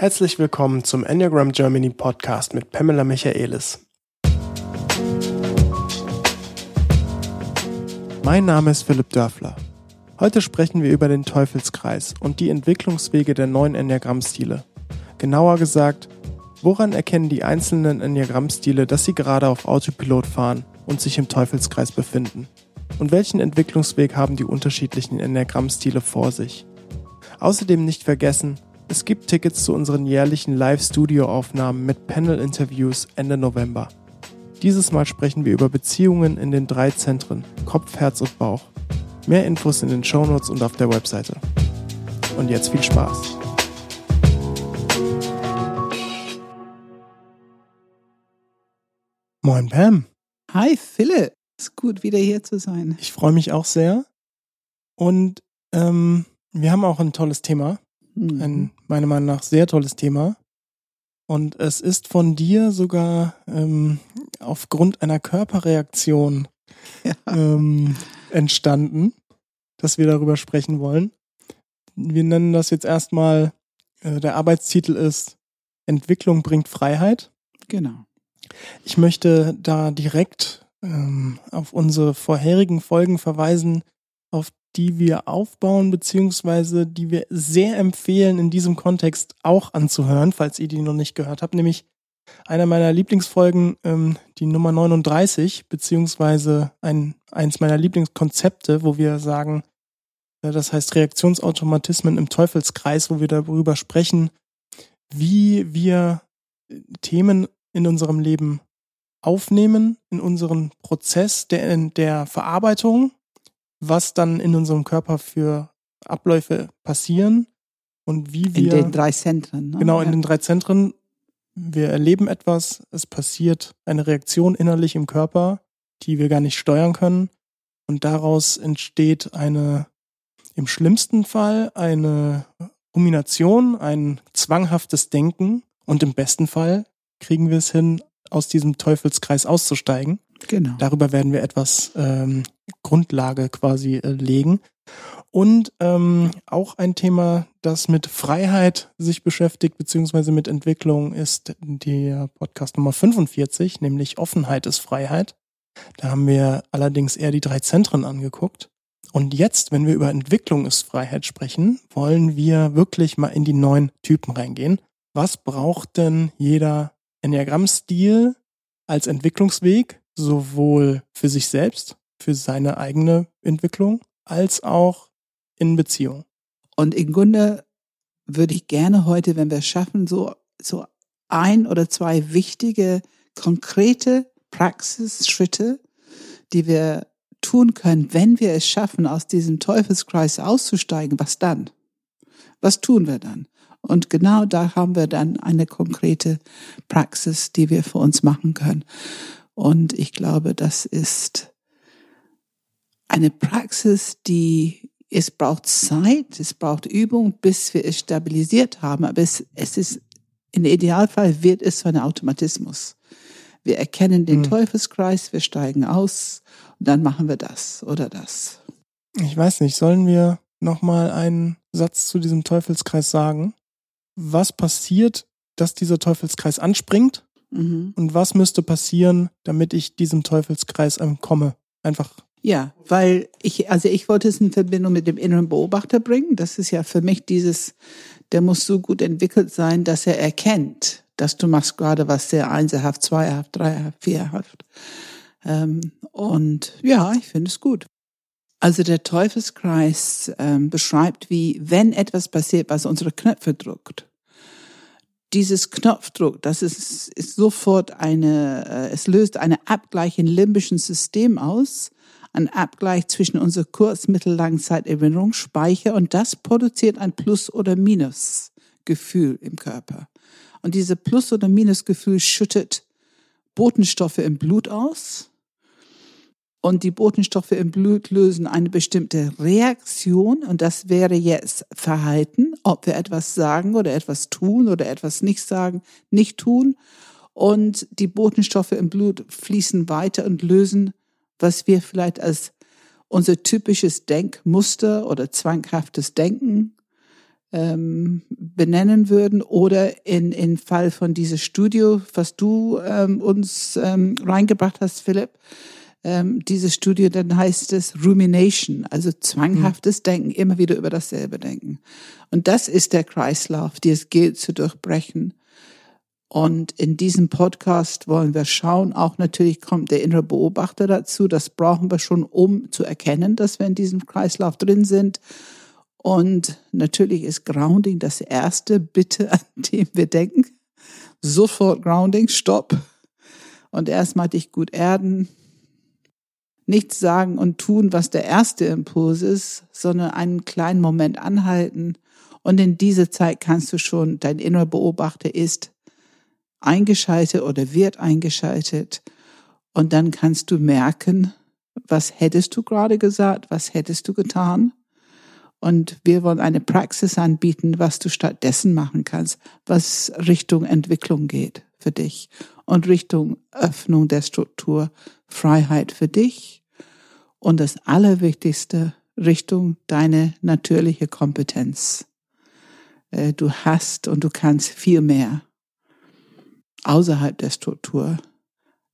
Herzlich willkommen zum Enneagram Germany Podcast mit Pamela Michaelis. Mein Name ist Philipp Dörfler. Heute sprechen wir über den Teufelskreis und die Entwicklungswege der neuen Enneagrammstile. Genauer gesagt, woran erkennen die einzelnen Enneagrammstile, dass sie gerade auf Autopilot fahren und sich im Teufelskreis befinden? Und welchen Entwicklungsweg haben die unterschiedlichen Enneagrammstile vor sich? Außerdem nicht vergessen, es gibt Tickets zu unseren jährlichen Live-Studio-Aufnahmen mit Panel-Interviews Ende November. Dieses Mal sprechen wir über Beziehungen in den drei Zentren Kopf, Herz und Bauch. Mehr Infos in den Shownotes und auf der Webseite. Und jetzt viel Spaß. Moin Pam. Hi Philipp. Ist gut, wieder hier zu sein. Ich freue mich auch sehr. Und ähm, wir haben auch ein tolles Thema. Mhm. Ein meiner Meinung nach sehr tolles Thema. Und es ist von dir sogar ähm, aufgrund einer Körperreaktion ja. ähm, entstanden, dass wir darüber sprechen wollen. Wir nennen das jetzt erstmal, äh, der Arbeitstitel ist Entwicklung bringt Freiheit. Genau. Ich möchte da direkt ähm, auf unsere vorherigen Folgen verweisen, auf die wir aufbauen, beziehungsweise die wir sehr empfehlen, in diesem Kontext auch anzuhören, falls ihr die noch nicht gehört habt, nämlich einer meiner Lieblingsfolgen, ähm, die Nummer 39, beziehungsweise ein, eins meiner Lieblingskonzepte, wo wir sagen, äh, das heißt Reaktionsautomatismen im Teufelskreis, wo wir darüber sprechen, wie wir äh, Themen in unserem Leben aufnehmen, in unseren Prozess der, der Verarbeitung was dann in unserem Körper für Abläufe passieren und wie wir. In den drei Zentren. Ne? Genau, in ja. den drei Zentren. Wir erleben etwas, es passiert eine Reaktion innerlich im Körper, die wir gar nicht steuern können. Und daraus entsteht eine, im schlimmsten Fall, eine Rumination, ein zwanghaftes Denken. Und im besten Fall kriegen wir es hin, aus diesem Teufelskreis auszusteigen. Genau. Darüber werden wir etwas ähm, Grundlage quasi äh, legen. Und ähm, auch ein Thema, das mit Freiheit sich beschäftigt, beziehungsweise mit Entwicklung, ist der Podcast Nummer 45, nämlich Offenheit ist Freiheit. Da haben wir allerdings eher die drei Zentren angeguckt. Und jetzt, wenn wir über Entwicklung ist Freiheit sprechen, wollen wir wirklich mal in die neuen Typen reingehen. Was braucht denn jeder Enneagramm-Stil als Entwicklungsweg, sowohl für sich selbst für seine eigene Entwicklung als auch in Beziehung. Und im Grunde würde ich gerne heute, wenn wir es schaffen, so, so ein oder zwei wichtige, konkrete Praxisschritte, die wir tun können, wenn wir es schaffen, aus diesem Teufelskreis auszusteigen, was dann? Was tun wir dann? Und genau da haben wir dann eine konkrete Praxis, die wir für uns machen können. Und ich glaube, das ist eine Praxis, die es braucht Zeit, es braucht Übung, bis wir es stabilisiert haben. Aber es, es ist, im Idealfall wird es so ein Automatismus. Wir erkennen den mhm. Teufelskreis, wir steigen aus und dann machen wir das oder das. Ich weiß nicht, sollen wir nochmal einen Satz zu diesem Teufelskreis sagen? Was passiert, dass dieser Teufelskreis anspringt? Mhm. Und was müsste passieren, damit ich diesem Teufelskreis entkomme? Einfach ja, weil ich, also ich wollte es in Verbindung mit dem inneren Beobachter bringen. Das ist ja für mich dieses, der muss so gut entwickelt sein, dass er erkennt, dass du machst gerade was sehr einzelhaft, zweihaft, dreihaft, vierhaft. Ähm, und ja, ich finde es gut. Also der Teufelskreis ähm, beschreibt, wie wenn etwas passiert, was unsere Knöpfe drückt. Dieses Knopfdruck, das ist, ist sofort eine, äh, es löst eine Abgleich im limbischen System aus ein Abgleich zwischen unserer Kurz-, Mittel-, Langzeiterinnerung, Speicher und das produziert ein Plus- oder Minus-Gefühl im Körper. Und diese Plus- oder Minus-Gefühl schüttet Botenstoffe im Blut aus. Und die Botenstoffe im Blut lösen eine bestimmte Reaktion. Und das wäre jetzt Verhalten, ob wir etwas sagen oder etwas tun oder etwas nicht sagen, nicht tun. Und die Botenstoffe im Blut fließen weiter und lösen was wir vielleicht als unser typisches Denkmuster oder zwanghaftes Denken ähm, benennen würden oder in, in Fall von dieses Studio, was du ähm, uns ähm, reingebracht hast, Philipp, ähm, dieses Studio, dann heißt es Rumination, also zwanghaftes mhm. Denken, immer wieder über dasselbe denken. Und das ist der Kreislauf, die es gilt zu durchbrechen. Und in diesem Podcast wollen wir schauen, auch natürlich kommt der innere Beobachter dazu. Das brauchen wir schon, um zu erkennen, dass wir in diesem Kreislauf drin sind. Und natürlich ist Grounding das erste Bitte, an dem wir denken. Sofort Grounding, Stopp. Und erstmal dich gut erden. Nichts sagen und tun, was der erste Impuls ist, sondern einen kleinen Moment anhalten. Und in dieser Zeit kannst du schon, dein innerer Beobachter ist eingeschaltet oder wird eingeschaltet. Und dann kannst du merken, was hättest du gerade gesagt, was hättest du getan. Und wir wollen eine Praxis anbieten, was du stattdessen machen kannst, was Richtung Entwicklung geht für dich und Richtung Öffnung der Struktur, Freiheit für dich und das Allerwichtigste, Richtung deine natürliche Kompetenz. Äh, du hast und du kannst viel mehr außerhalb der Struktur,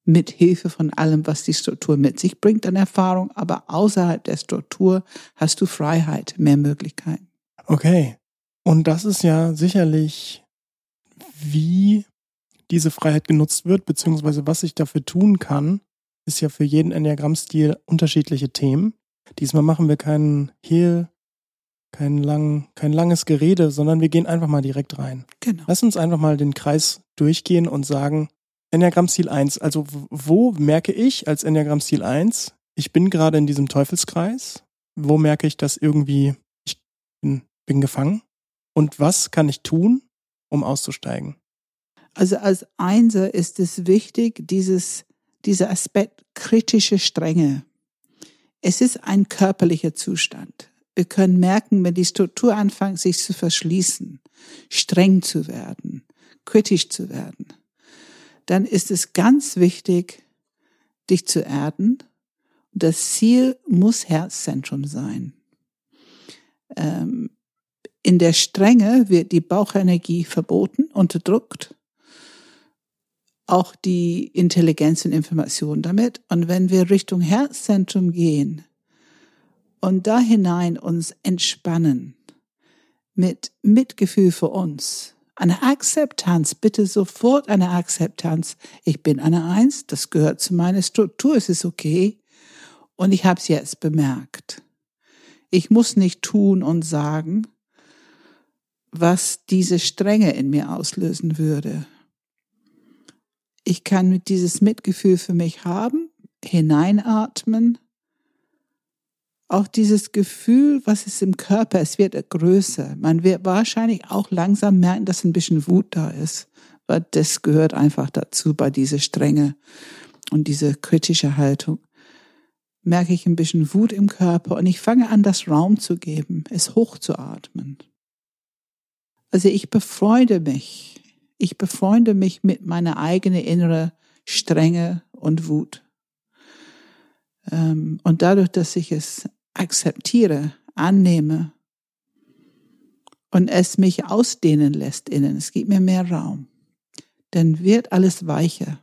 mit Hilfe von allem, was die Struktur mit sich bringt an Erfahrung, aber außerhalb der Struktur hast du Freiheit, mehr Möglichkeiten. Okay. Und das ist ja sicherlich, wie diese Freiheit genutzt wird, beziehungsweise was ich dafür tun kann, ist ja für jeden Enneagrammstil unterschiedliche Themen. Diesmal machen wir keinen Hehl, kein, lang, kein langes Gerede, sondern wir gehen einfach mal direkt rein. Genau. Lass uns einfach mal den Kreis durchgehen und sagen, Enneagramm-Stil 1, also wo merke ich als Enneagramm-Stil 1, ich bin gerade in diesem Teufelskreis? Wo merke ich, dass irgendwie ich bin, bin gefangen? Und was kann ich tun, um auszusteigen? Also als Einser ist es wichtig, dieses, dieser Aspekt kritische Strenge. Es ist ein körperlicher Zustand. Wir können merken, wenn die Struktur anfängt, sich zu verschließen, streng zu werden, kritisch zu werden, dann ist es ganz wichtig, dich zu erden. Das Ziel muss Herzzentrum sein. Ähm, in der Strenge wird die Bauchenergie verboten, unterdrückt. Auch die Intelligenz und Information damit. Und wenn wir Richtung Herzzentrum gehen und da hinein uns entspannen mit Mitgefühl für uns, eine Akzeptanz, bitte sofort eine Akzeptanz. Ich bin eine Eins, das gehört zu meiner Struktur, es ist okay. Und ich habe es jetzt bemerkt. Ich muss nicht tun und sagen, was diese Strenge in mir auslösen würde. Ich kann mit dieses Mitgefühl für mich haben, hineinatmen auch dieses Gefühl, was ist im Körper, es wird größer. Man wird wahrscheinlich auch langsam merken, dass ein bisschen Wut da ist, weil das gehört einfach dazu bei dieser Strenge und diese kritische Haltung. Merke ich ein bisschen Wut im Körper und ich fange an, das Raum zu geben, es hochzuatmen. Also ich befreunde mich. Ich befreunde mich mit meiner eigenen innere Strenge und Wut. Ähm, und dadurch, dass ich es akzeptiere, annehme und es mich ausdehnen lässt innen, es gibt mir mehr Raum, dann wird alles weicher.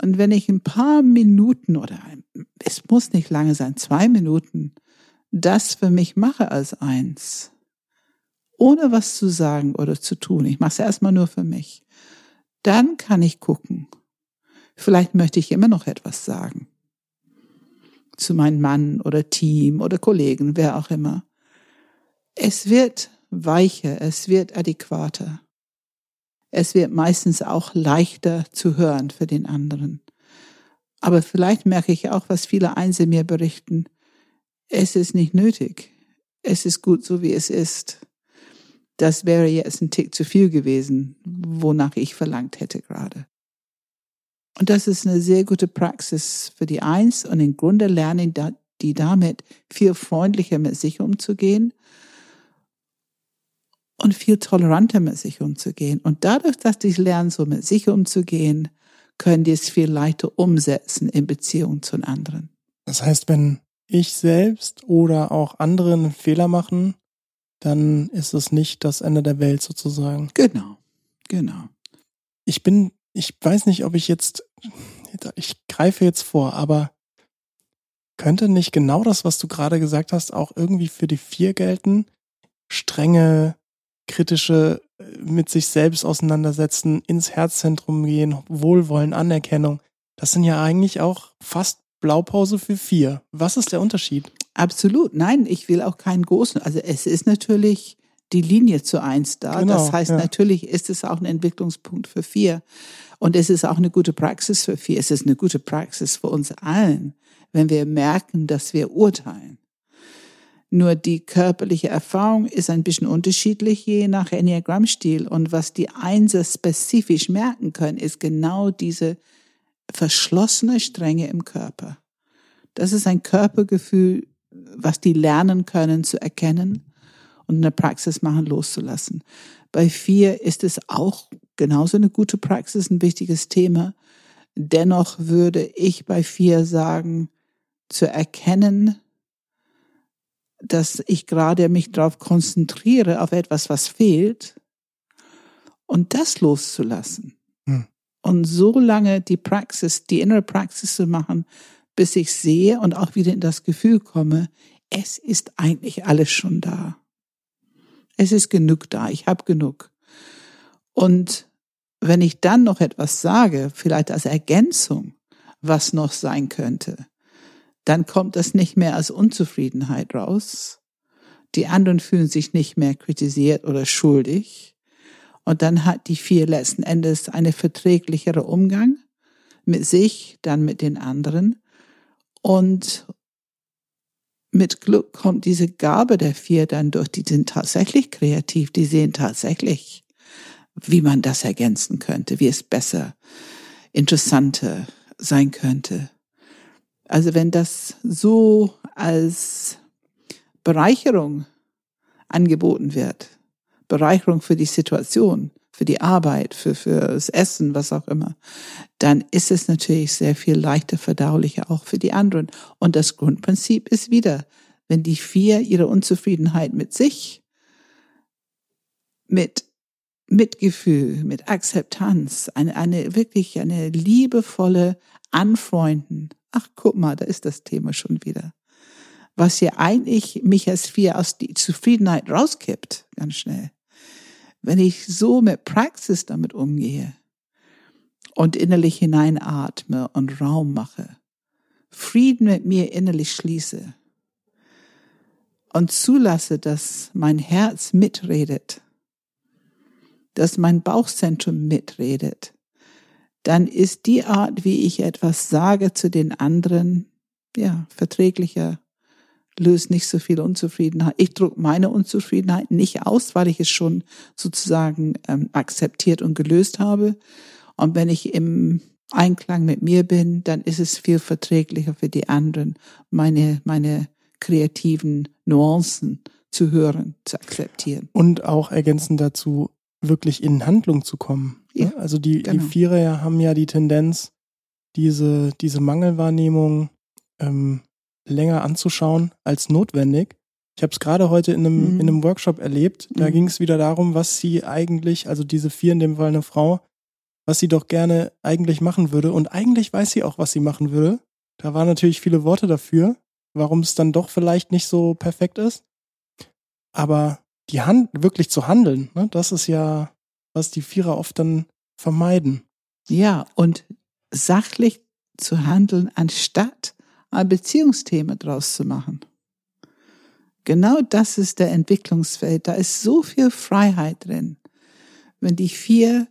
Und wenn ich ein paar Minuten oder es muss nicht lange sein, zwei Minuten, das für mich mache als eins, ohne was zu sagen oder zu tun, ich mache es erstmal nur für mich, dann kann ich gucken. Vielleicht möchte ich immer noch etwas sagen zu meinem Mann oder Team oder Kollegen, wer auch immer. Es wird weicher, es wird adäquater. Es wird meistens auch leichter zu hören für den anderen. Aber vielleicht merke ich auch, was viele Einzel mir berichten. Es ist nicht nötig. Es ist gut so, wie es ist. Das wäre jetzt ein Tick zu viel gewesen, wonach ich verlangt hätte gerade. Und das ist eine sehr gute Praxis für die Eins und im Grunde lernen die damit viel freundlicher mit sich umzugehen und viel toleranter mit sich umzugehen. Und dadurch, dass die lernen, so mit sich umzugehen, können die es viel leichter umsetzen in Beziehung zu anderen. Das heißt, wenn ich selbst oder auch andere einen Fehler machen, dann ist es nicht das Ende der Welt sozusagen. Genau, genau. Ich bin, ich weiß nicht, ob ich jetzt, ich greife jetzt vor, aber könnte nicht genau das, was du gerade gesagt hast, auch irgendwie für die vier gelten? Strenge, kritische, äh, mit sich selbst auseinandersetzen, ins Herzzentrum gehen, Wohlwollen, Anerkennung. Das sind ja eigentlich auch fast Blaupause für vier. Was ist der Unterschied? Absolut. Nein, ich will auch keinen großen. Also es ist natürlich die Linie zu eins da. Genau, das heißt, ja. natürlich ist es auch ein Entwicklungspunkt für vier. Und es ist auch eine gute Praxis für vier. Es ist eine gute Praxis für uns allen, wenn wir merken, dass wir urteilen. Nur die körperliche Erfahrung ist ein bisschen unterschiedlich je nach Enneagrammstil. Und was die Einser spezifisch merken können, ist genau diese verschlossene Strenge im Körper. Das ist ein Körpergefühl, was die lernen können zu erkennen und in der Praxis machen loszulassen. Bei vier ist es auch genauso eine gute Praxis, ein wichtiges Thema. Dennoch würde ich bei vier sagen, zu erkennen, dass ich gerade mich darauf konzentriere, auf etwas, was fehlt, und das loszulassen. Hm. Und so lange die Praxis, die innere Praxis zu machen, bis ich sehe und auch wieder in das Gefühl komme, es ist eigentlich alles schon da. Es ist genug da, ich habe genug. Und wenn ich dann noch etwas sage, vielleicht als Ergänzung, was noch sein könnte, dann kommt das nicht mehr als Unzufriedenheit raus. Die anderen fühlen sich nicht mehr kritisiert oder schuldig. Und dann hat die vier letzten Endes eine verträglichere Umgang mit sich, dann mit den anderen. Und mit Glück kommt diese Gabe der vier dann durch. Die sind tatsächlich kreativ. Die sehen tatsächlich, wie man das ergänzen könnte, wie es besser, interessanter sein könnte. Also wenn das so als Bereicherung angeboten wird, Bereicherung für die Situation, für die Arbeit, für, für das Essen, was auch immer, dann ist es natürlich sehr viel leichter verdaulicher auch für die anderen. Und das Grundprinzip ist wieder, wenn die vier ihre Unzufriedenheit mit sich, mit Mitgefühl, mit Akzeptanz, eine, eine wirklich eine liebevolle Anfreunden, ach guck mal, da ist das Thema schon wieder. Was ja eigentlich mich als vier aus die Zufriedenheit rauskippt, ganz schnell. Wenn ich so mit Praxis damit umgehe und innerlich hineinatme und Raum mache, Frieden mit mir innerlich schließe und zulasse, dass mein Herz mitredet, dass mein Bauchzentrum mitredet, dann ist die Art, wie ich etwas sage zu den anderen, ja, verträglicher, löst nicht so viel Unzufriedenheit. Ich drücke meine Unzufriedenheit nicht aus, weil ich es schon sozusagen ähm, akzeptiert und gelöst habe. Und wenn ich im Einklang mit mir bin, dann ist es viel verträglicher für die anderen, meine, meine kreativen Nuancen zu hören, zu akzeptieren. Und auch ergänzend dazu, wirklich in Handlung zu kommen. Ja, also die, genau. die Vierer haben ja die Tendenz, diese, diese Mangelwahrnehmung ähm, länger anzuschauen als notwendig. Ich habe es gerade heute in einem, mhm. in einem Workshop erlebt. Da mhm. ging es wieder darum, was sie eigentlich, also diese vier in dem Fall eine Frau, was sie doch gerne eigentlich machen würde. Und eigentlich weiß sie auch, was sie machen würde. Da waren natürlich viele Worte dafür, warum es dann doch vielleicht nicht so perfekt ist. Aber die Hand wirklich zu handeln, ne, das ist ja, was die Vierer oft dann vermeiden. Ja, und sachlich zu handeln, anstatt ein Beziehungsthema draus zu machen. Genau das ist der Entwicklungsfeld. Da ist so viel Freiheit drin. Wenn die vier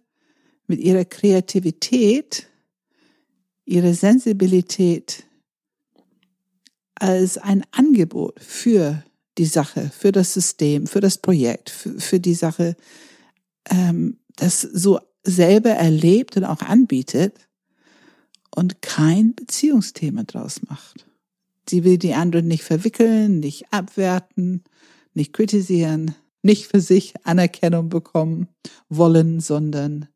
mit ihrer Kreativität, ihrer Sensibilität als ein Angebot für die Sache, für das System, für das Projekt, für, für die Sache, ähm, das so selber erlebt und auch anbietet und kein Beziehungsthema draus macht. Sie will die anderen nicht verwickeln, nicht abwerten, nicht kritisieren, nicht für sich Anerkennung bekommen wollen, sondern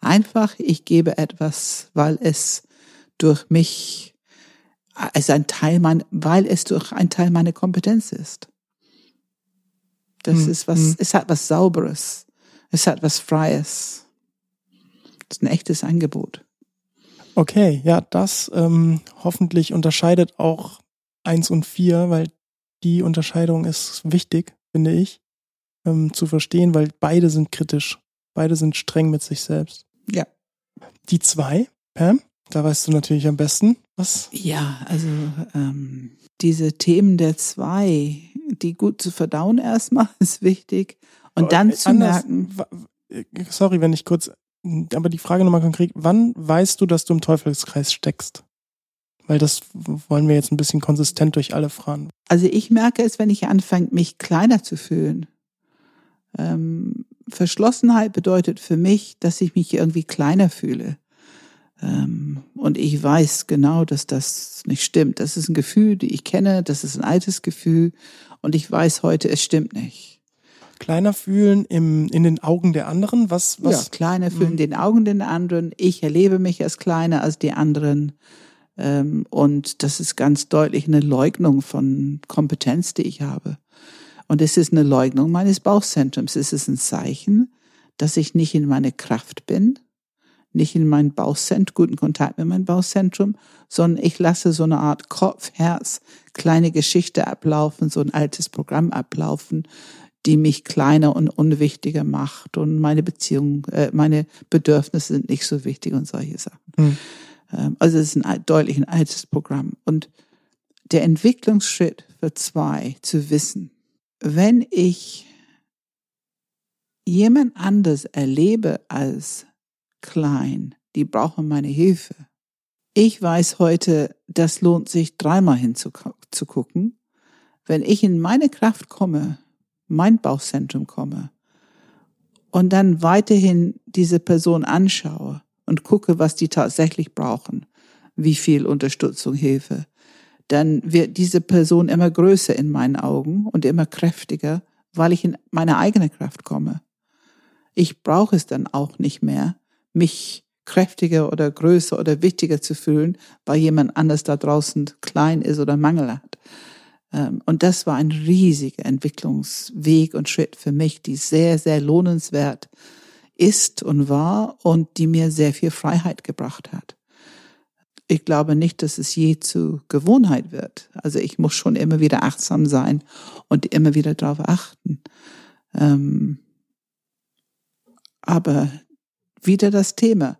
einfach, ich gebe etwas, weil es durch mich, als ein Teil mein, weil es durch ein Teil meiner Kompetenz ist. Das hm. ist was, hm. es hat was Sauberes. Es hat was Freies. Das ist ein echtes Angebot. Okay, ja, das ähm, hoffentlich unterscheidet auch eins und vier, weil die Unterscheidung ist wichtig, finde ich, ähm, zu verstehen, weil beide sind kritisch. Beide sind streng mit sich selbst. Ja. Die zwei, Pam, da weißt du natürlich am besten, was. Ja, also ähm, diese Themen der zwei, die gut zu verdauen erstmal, ist wichtig. Und aber dann zu anders, merken. Sorry, wenn ich kurz, aber die Frage nochmal konkret, wann weißt du, dass du im Teufelskreis steckst? Weil das wollen wir jetzt ein bisschen konsistent durch alle fragen. Also ich merke es, wenn ich anfange, mich kleiner zu fühlen. Ähm, Verschlossenheit bedeutet für mich, dass ich mich irgendwie kleiner fühle. Ähm, und ich weiß genau, dass das nicht stimmt. Das ist ein Gefühl, die ich kenne, das ist ein altes Gefühl. Und ich weiß heute, es stimmt nicht. Kleiner fühlen im, in den Augen der anderen? Was, was? Ja, kleiner fühlen in hm. den Augen der anderen. Ich erlebe mich als kleiner als die anderen. Ähm, und das ist ganz deutlich eine Leugnung von Kompetenz, die ich habe. Und es ist eine Leugnung meines Bauchzentrums. Es ist ein Zeichen, dass ich nicht in meine Kraft bin, nicht in mein Bauchzentrum, guten Kontakt mit meinem Bauchzentrum, sondern ich lasse so eine Art Kopf, Herz, kleine Geschichte ablaufen, so ein altes Programm ablaufen, die mich kleiner und unwichtiger macht und meine Beziehungen, äh, meine Bedürfnisse sind nicht so wichtig und solche Sachen. Hm. Ähm, also es ist ein deutlich ein altes Programm. Und der Entwicklungsschritt für zwei, zu wissen, wenn ich jemand anders erlebe als klein, die brauchen meine Hilfe. Ich weiß heute, das lohnt sich dreimal hinzugucken. Wenn ich in meine Kraft komme, mein Bauchzentrum komme und dann weiterhin diese Person anschaue, und gucke, was die tatsächlich brauchen, wie viel Unterstützung, Hilfe, dann wird diese Person immer größer in meinen Augen und immer kräftiger, weil ich in meine eigene Kraft komme. Ich brauche es dann auch nicht mehr, mich kräftiger oder größer oder wichtiger zu fühlen, weil jemand anders da draußen klein ist oder Mangel hat. Ähm, und das war ein riesiger Entwicklungsweg und Schritt für mich, die sehr, sehr lohnenswert ist und war und die mir sehr viel Freiheit gebracht hat. Ich glaube nicht, dass es je zu Gewohnheit wird. Also ich muss schon immer wieder achtsam sein und immer wieder darauf achten. Ähm, aber wieder das Thema.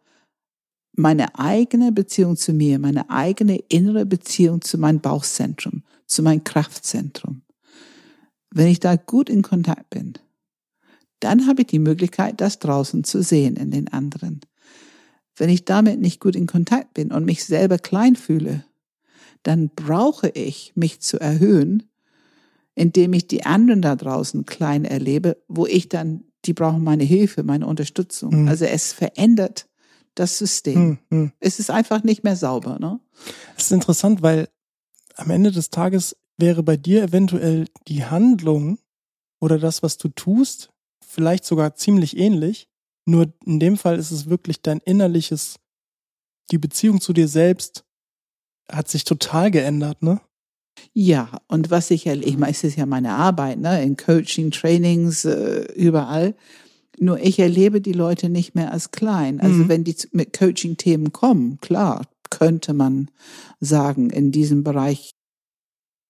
Meine eigene Beziehung zu mir, meine eigene innere Beziehung zu meinem Bauchzentrum, zu meinem Kraftzentrum. Wenn ich da gut in Kontakt bin, dann habe ich die Möglichkeit, das draußen zu sehen in den anderen. Wenn ich damit nicht gut in Kontakt bin und mich selber klein fühle, dann brauche ich mich zu erhöhen, indem ich die anderen da draußen klein erlebe, wo ich dann, die brauchen meine Hilfe, meine Unterstützung. Mhm. Also es verändert das System. Mhm. Es ist einfach nicht mehr sauber. Ne? Es ist interessant, weil am Ende des Tages wäre bei dir eventuell die Handlung oder das, was du tust, vielleicht sogar ziemlich ähnlich. Nur in dem Fall ist es wirklich dein innerliches, die Beziehung zu dir selbst hat sich total geändert, ne? Ja, und was ich erlebe, ich meine, es ist ja meine Arbeit, ne, in Coaching, Trainings, äh, überall. Nur ich erlebe die Leute nicht mehr als klein. Also mhm. wenn die mit Coaching-Themen kommen, klar, könnte man sagen, in diesem Bereich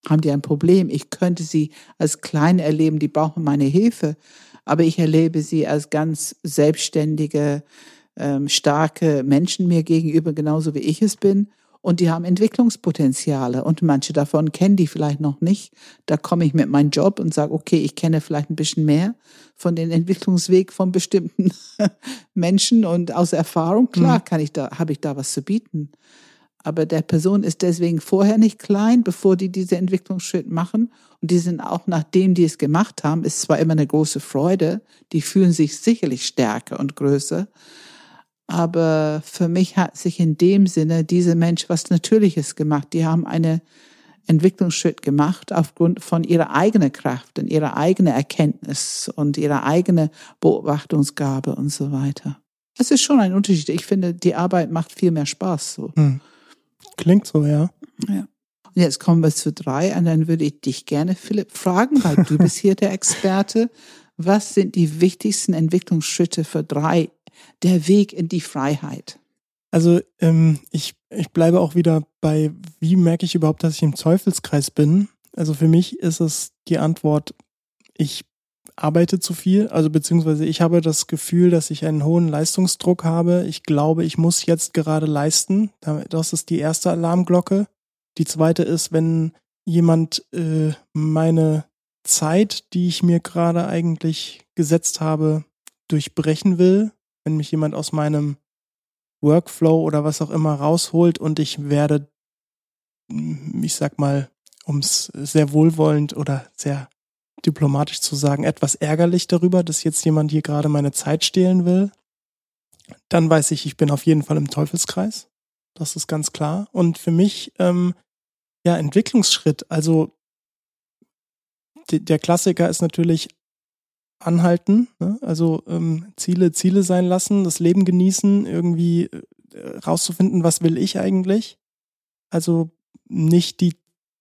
haben die ein Problem. Ich könnte sie als klein erleben, die brauchen meine Hilfe aber ich erlebe sie als ganz selbstständige, ähm, starke Menschen mir gegenüber, genauso wie ich es bin. Und die haben Entwicklungspotenziale und manche davon kennen die vielleicht noch nicht. Da komme ich mit meinem Job und sage, okay, ich kenne vielleicht ein bisschen mehr von den Entwicklungsweg von bestimmten Menschen und aus Erfahrung. Klar, mhm. kann ich da, habe ich da was zu bieten aber der Person ist deswegen vorher nicht klein, bevor die diese Entwicklungsschritt machen. Und die sind auch, nachdem die es gemacht haben, ist zwar immer eine große Freude, die fühlen sich sicherlich stärker und größer. Aber für mich hat sich in dem Sinne diese Mensch was Natürliches gemacht. Die haben einen Entwicklungsschritt gemacht aufgrund von ihrer eigenen Kraft und ihrer eigenen Erkenntnis und ihrer eigenen Beobachtungsgabe und so weiter. Es ist schon ein Unterschied. Ich finde, die Arbeit macht viel mehr Spaß so. Hm. Klingt so, ja. Ja. Und jetzt kommen wir zu drei und dann würde ich dich gerne, Philipp, fragen, weil du bist hier der Experte. Was sind die wichtigsten Entwicklungsschritte für drei, der Weg in die Freiheit? Also ähm, ich, ich bleibe auch wieder bei, wie merke ich überhaupt, dass ich im Teufelskreis bin? Also für mich ist es die Antwort, ich arbeite zu viel, also beziehungsweise ich habe das Gefühl, dass ich einen hohen Leistungsdruck habe. Ich glaube, ich muss jetzt gerade leisten. Das ist die erste Alarmglocke. Die zweite ist, wenn jemand äh, meine Zeit, die ich mir gerade eigentlich gesetzt habe, durchbrechen will, wenn mich jemand aus meinem Workflow oder was auch immer rausholt und ich werde, ich sag mal, um es sehr wohlwollend oder sehr diplomatisch zu sagen, etwas ärgerlich darüber, dass jetzt jemand hier gerade meine Zeit stehlen will, dann weiß ich, ich bin auf jeden Fall im Teufelskreis. Das ist ganz klar. Und für mich, ähm, ja, Entwicklungsschritt. Also der Klassiker ist natürlich anhalten, ne? also ähm, Ziele, Ziele sein lassen, das Leben genießen, irgendwie äh, rauszufinden, was will ich eigentlich. Also nicht die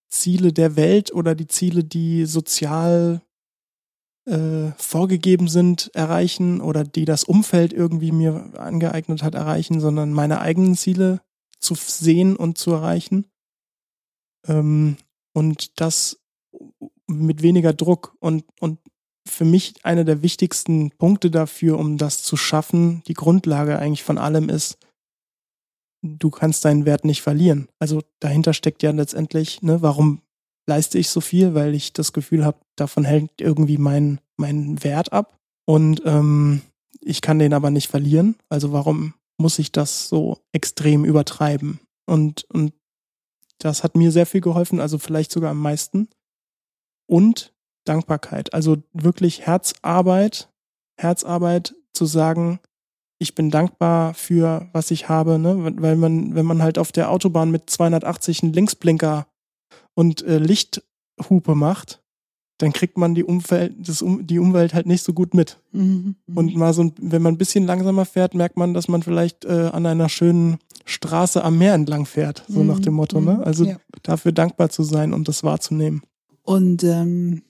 Ziele der Welt oder die Ziele, die sozial äh, vorgegeben sind, erreichen oder die das Umfeld irgendwie mir angeeignet hat, erreichen, sondern meine eigenen Ziele zu sehen und zu erreichen. Ähm, und das mit weniger Druck und, und für mich einer der wichtigsten Punkte dafür, um das zu schaffen, die Grundlage eigentlich von allem ist, du kannst deinen Wert nicht verlieren. Also dahinter steckt ja letztendlich, ne, warum leiste ich so viel? Weil ich das Gefühl habe, davon hält irgendwie mein, mein Wert ab. Und ähm, ich kann den aber nicht verlieren. Also warum muss ich das so extrem übertreiben? Und, und das hat mir sehr viel geholfen, also vielleicht sogar am meisten. Und Dankbarkeit. Also wirklich Herzarbeit, Herzarbeit zu sagen, ich bin dankbar für was ich habe, ne? weil man, wenn man halt auf der Autobahn mit 280 einen Linksblinker und äh, Lichthupe macht, dann kriegt man die Umwelt, das, die Umwelt halt nicht so gut mit. Mhm, mhm. Und mal so, wenn man ein bisschen langsamer fährt, merkt man, dass man vielleicht äh, an einer schönen Straße am Meer entlang fährt, so mhm, nach dem Motto. Ne? Mhm. Also ja. dafür dankbar zu sein und das wahrzunehmen. Und ähm,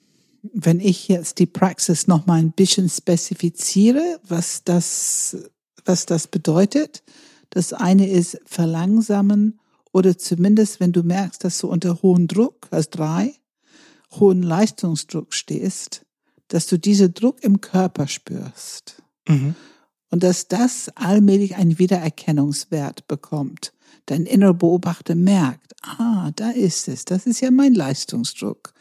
wenn ich jetzt die Praxis noch mal ein bisschen spezifiziere, was das was das bedeutet. Das eine ist verlangsamen oder zumindest, wenn du merkst, dass du unter hohem Druck, als drei, hohen Leistungsdruck stehst, dass du diesen Druck im Körper spürst. Mhm. Und dass das allmählich einen Wiedererkennungswert bekommt. Dein innerer Beobachter merkt, ah, da ist es, das ist ja mein Leistungsdruck.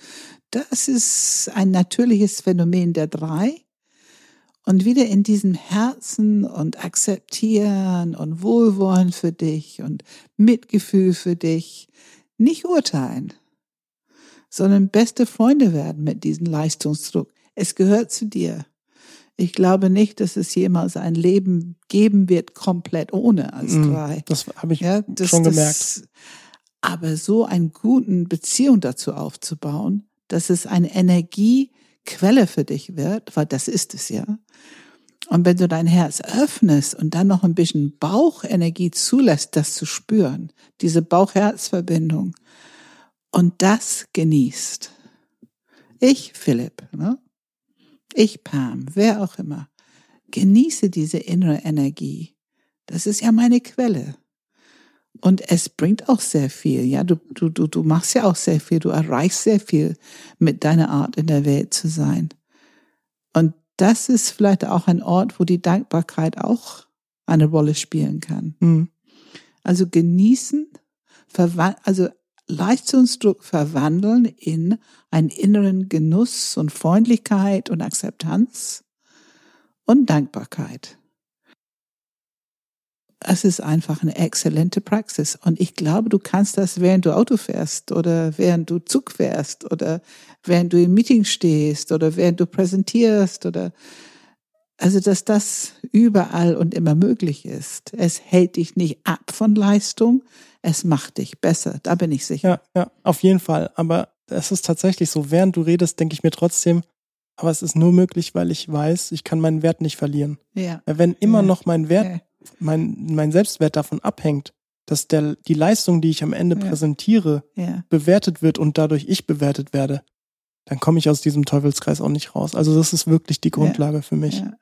Das ist ein natürliches Phänomen der drei und wieder in diesem Herzen und akzeptieren und Wohlwollen für dich und Mitgefühl für dich, nicht urteilen, sondern beste Freunde werden mit diesem Leistungsdruck. Es gehört zu dir. Ich glaube nicht, dass es jemals ein Leben geben wird, komplett ohne als mm, drei. Das habe ich ja, das, schon gemerkt. Das, aber so eine gute Beziehung dazu aufzubauen, dass es eine Energie Quelle für dich wird, weil das ist es ja. Und wenn du dein Herz öffnest und dann noch ein bisschen Bauchenergie zulässt, das zu spüren, diese Bauch-Herz-Verbindung, und das genießt. Ich, Philipp, ne? ich, Pam, wer auch immer, genieße diese innere Energie. Das ist ja meine Quelle. Und es bringt auch sehr viel. Ja, du, du, du, du machst ja auch sehr viel. Du erreichst sehr viel mit deiner Art in der Welt zu sein. Und das ist vielleicht auch ein Ort, wo die Dankbarkeit auch eine Rolle spielen kann. Mhm. Also genießen, also Leistungsdruck verwandeln in einen inneren Genuss und Freundlichkeit und Akzeptanz und Dankbarkeit es ist einfach eine exzellente Praxis. Und ich glaube, du kannst das, während du Auto fährst oder während du Zug fährst oder während du im Meeting stehst oder während du präsentierst oder also, dass das überall und immer möglich ist. Es hält dich nicht ab von Leistung, es macht dich besser. Da bin ich sicher. Ja, ja, auf jeden Fall. Aber es ist tatsächlich so, während du redest, denke ich mir trotzdem, aber es ist nur möglich, weil ich weiß, ich kann meinen Wert nicht verlieren. Ja. Wenn immer ja. noch mein Wert ja mein, mein Selbstwert davon abhängt, dass der, die Leistung, die ich am Ende Ja. präsentiere, Ja. bewertet wird und dadurch ich bewertet werde, dann komme ich aus diesem Teufelskreis auch nicht raus. Also das ist wirklich die Grundlage für mich. Ja.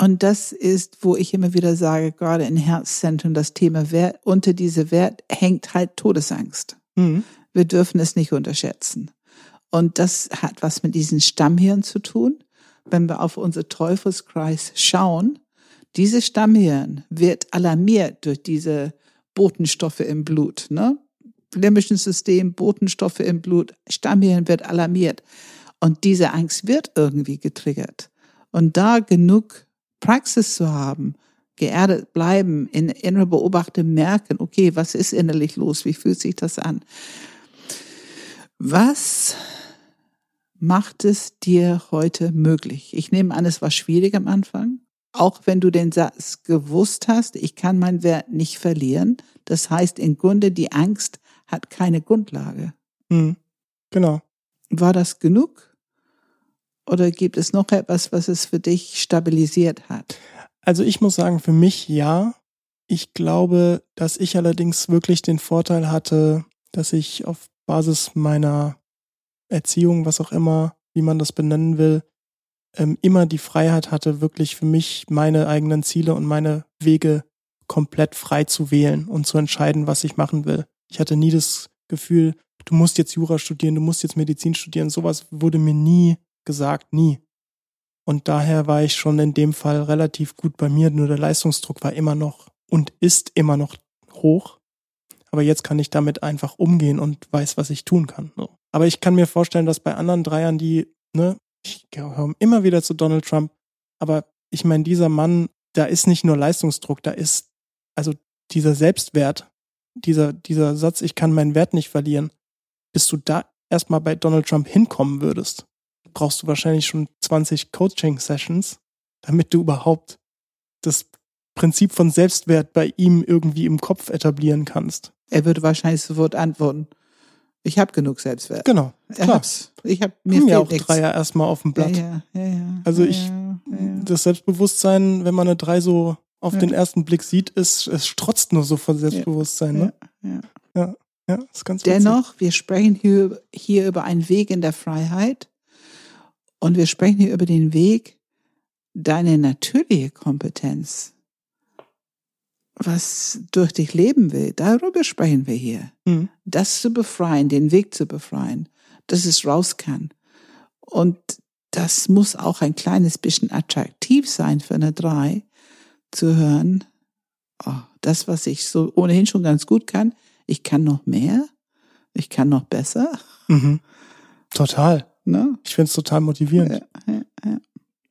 Und das ist, wo ich immer wieder sage, gerade in Herzzentren, das Thema Wert, unter diese Wert hängt halt Todesangst. Mhm. Wir dürfen es nicht unterschätzen. Und das hat was mit diesen Stammhirn zu tun. Wenn wir auf unser Teufelskreis schauen, diese Stammhirn wird alarmiert durch diese Botenstoffe im Blut, ne? Limbischen System, Botenstoffe im Blut, Stammhirn wird alarmiert. Und diese Angst wird irgendwie getriggert. Und da genug Praxis zu haben, geerdet bleiben, in innere Beobachtung merken, okay, was ist innerlich los? Wie fühlt sich das an? Was macht es dir heute möglich? Ich nehme an, es war schwierig am Anfang. Auch wenn du den Satz gewusst hast, ich kann meinen Wert nicht verlieren. Das heißt im Grunde, die Angst hat keine Grundlage. Mhm. Genau. War das genug? Oder gibt es noch etwas, was es für dich stabilisiert hat? Also ich muss sagen, für mich ja. Ich glaube, dass ich allerdings wirklich den Vorteil hatte, dass ich auf Basis meiner Erziehung, was auch immer, wie man das benennen will, ähm, immer die Freiheit hatte, wirklich für mich meine eigenen Ziele und meine Wege komplett frei zu wählen und zu entscheiden, was ich machen will. Ich hatte nie das Gefühl, du musst jetzt Jura studieren, du musst jetzt Medizin studieren. Sowas wurde mir nie gesagt, nie. Und daher war ich schon in dem Fall relativ gut bei mir, nur der Leistungsdruck war immer noch und ist immer noch hoch. Aber jetzt kann ich damit einfach umgehen und weiß, was ich tun kann. Aber ich kann mir vorstellen, dass bei anderen Dreiern, die, ne, ich gehöre immer wieder zu Donald Trump, aber ich meine, dieser Mann, da ist nicht nur Leistungsdruck, da ist also dieser Selbstwert, dieser, dieser Satz, ich kann meinen Wert nicht verlieren, bis du da erstmal bei Donald Trump hinkommen würdest, brauchst du wahrscheinlich schon 20 Coaching-Sessions, damit du überhaupt das Prinzip von Selbstwert bei ihm irgendwie im Kopf etablieren kannst. Er würde wahrscheinlich sofort antworten. Ich habe genug Selbstwert. Genau. Ich Klar. hab's. Ich hab, mir haben ja auch nichts. Dreier erstmal auf dem Blatt. ja, ja, ja. Also ja, ich- ja, ja. Das Selbstbewusstsein, wenn man eine Drei so auf den ersten Blick sieht, ist, es strotzt nur so von Selbstbewusstsein. Ne? Ja, ja. Ja, ist ganz witzig. Dennoch, wir sprechen hier, hier über einen Weg in der Freiheit und wir sprechen hier über den Weg, deine natürliche Kompetenz, was durch dich leben will. Darüber sprechen wir hier. Mhm. Das zu befreien, den Weg zu befreien, dass es raus kann. Und das muss auch ein kleines bisschen attraktiv sein für eine Drei, zu hören, oh, das, was ich so ohnehin schon ganz gut kann, ich kann noch mehr, ich kann noch besser. Mhm. Total. Ne? Ich finde es total motivierend. Ja, ja, ja.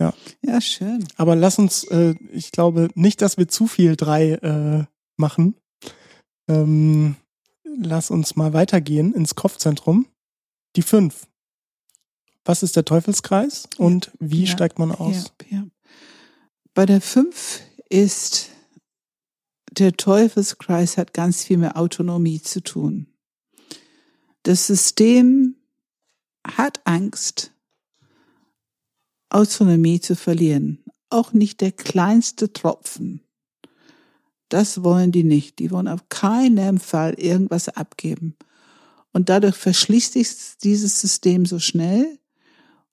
Ja. ja, schön. Aber lass uns, äh, ich glaube nicht, dass wir zu viel drei äh, machen. Ähm, lass uns mal weitergehen ins Kopfzentrum. Die fünf. Was ist der Teufelskreis und wie Ja. steigt man aus? Ja, ja. Bei der fünf ist der Teufelskreis hat ganz viel mit Autonomie zu tun. Das System hat Angst, Autonomie zu verlieren. Auch nicht der kleinste Tropfen. Das wollen die nicht. Die wollen auf keinen Fall irgendwas abgeben. Und dadurch verschließt sich dieses System so schnell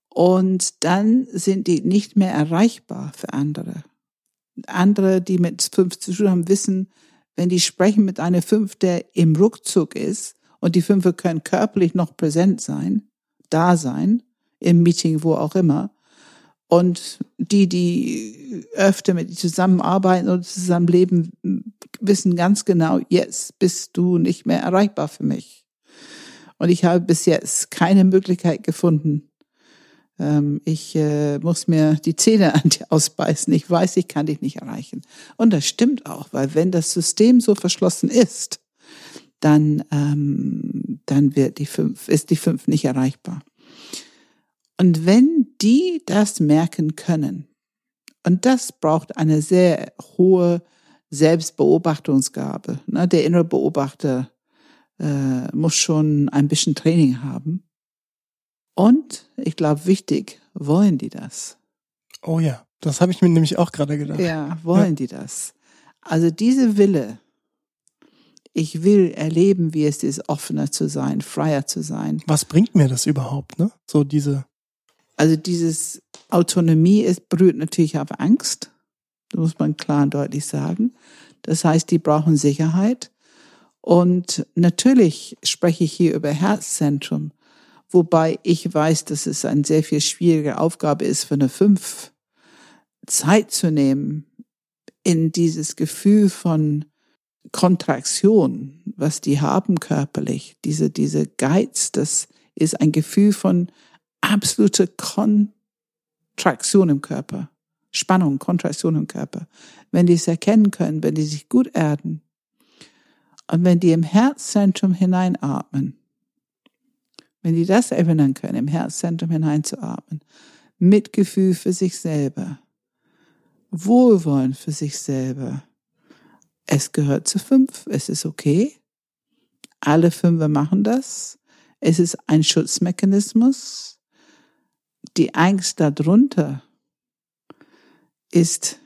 und dann sind die nicht mehr erreichbar für andere. Andere, die mit fünf zu tun haben, wissen, wenn die sprechen mit einer fünf, der im Rückzug ist und die Fünfe können körperlich noch präsent sein, da sein, im Meeting, wo auch immer. Und die, die öfter mit zusammenarbeiten oder zusammenleben, wissen ganz genau, jetzt bist du nicht mehr erreichbar für mich. Und ich habe bis jetzt keine Möglichkeit gefunden. Ähm, ich äh, muss mir die Zähne an dir ausbeißen. Ich weiß, ich kann dich nicht erreichen. Und das stimmt auch, weil wenn das System so verschlossen ist, dann, ähm, dann wird die fünf, ist die fünf nicht erreichbar. Und wenn die das merken können, und das braucht eine sehr hohe Selbstbeobachtungsgabe. Ne? Der innere Beobachter äh, muss schon ein bisschen Training haben. Und ich glaube, wichtig, wollen die das? Oh ja, das habe ich mir nämlich auch gerade gedacht. Ja, wollen die das? Also diese Wille, Ich will erleben, wie es ist, offener zu sein, freier zu sein. Was bringt mir das überhaupt, ne? So diese. Also dieses Autonomie ist, berührt natürlich auf Angst. Das muss man klar und deutlich sagen. Das heißt, die brauchen Sicherheit. Und natürlich spreche ich hier über Herzzentrum, wobei ich weiß, dass es eine sehr viel schwierige Aufgabe ist für eine Fünf, Zeit zu nehmen in dieses Gefühl von Kontraktion, was die haben körperlich, diese, diese Geiz, das ist ein Gefühl von absoluter Kontraktion im Körper. Spannung, Kontraktion im Körper. Wenn die es erkennen können, wenn die sich gut erden und wenn die im Herzzentrum hineinatmen, wenn die das erinnern können, im Herzzentrum hineinzuatmen, Mitgefühl für sich selber, Wohlwollen für sich selber. Es gehört zu fünf, es ist okay. Alle fünf machen das. Es ist ein Schutzmechanismus. Die Angst darunter ist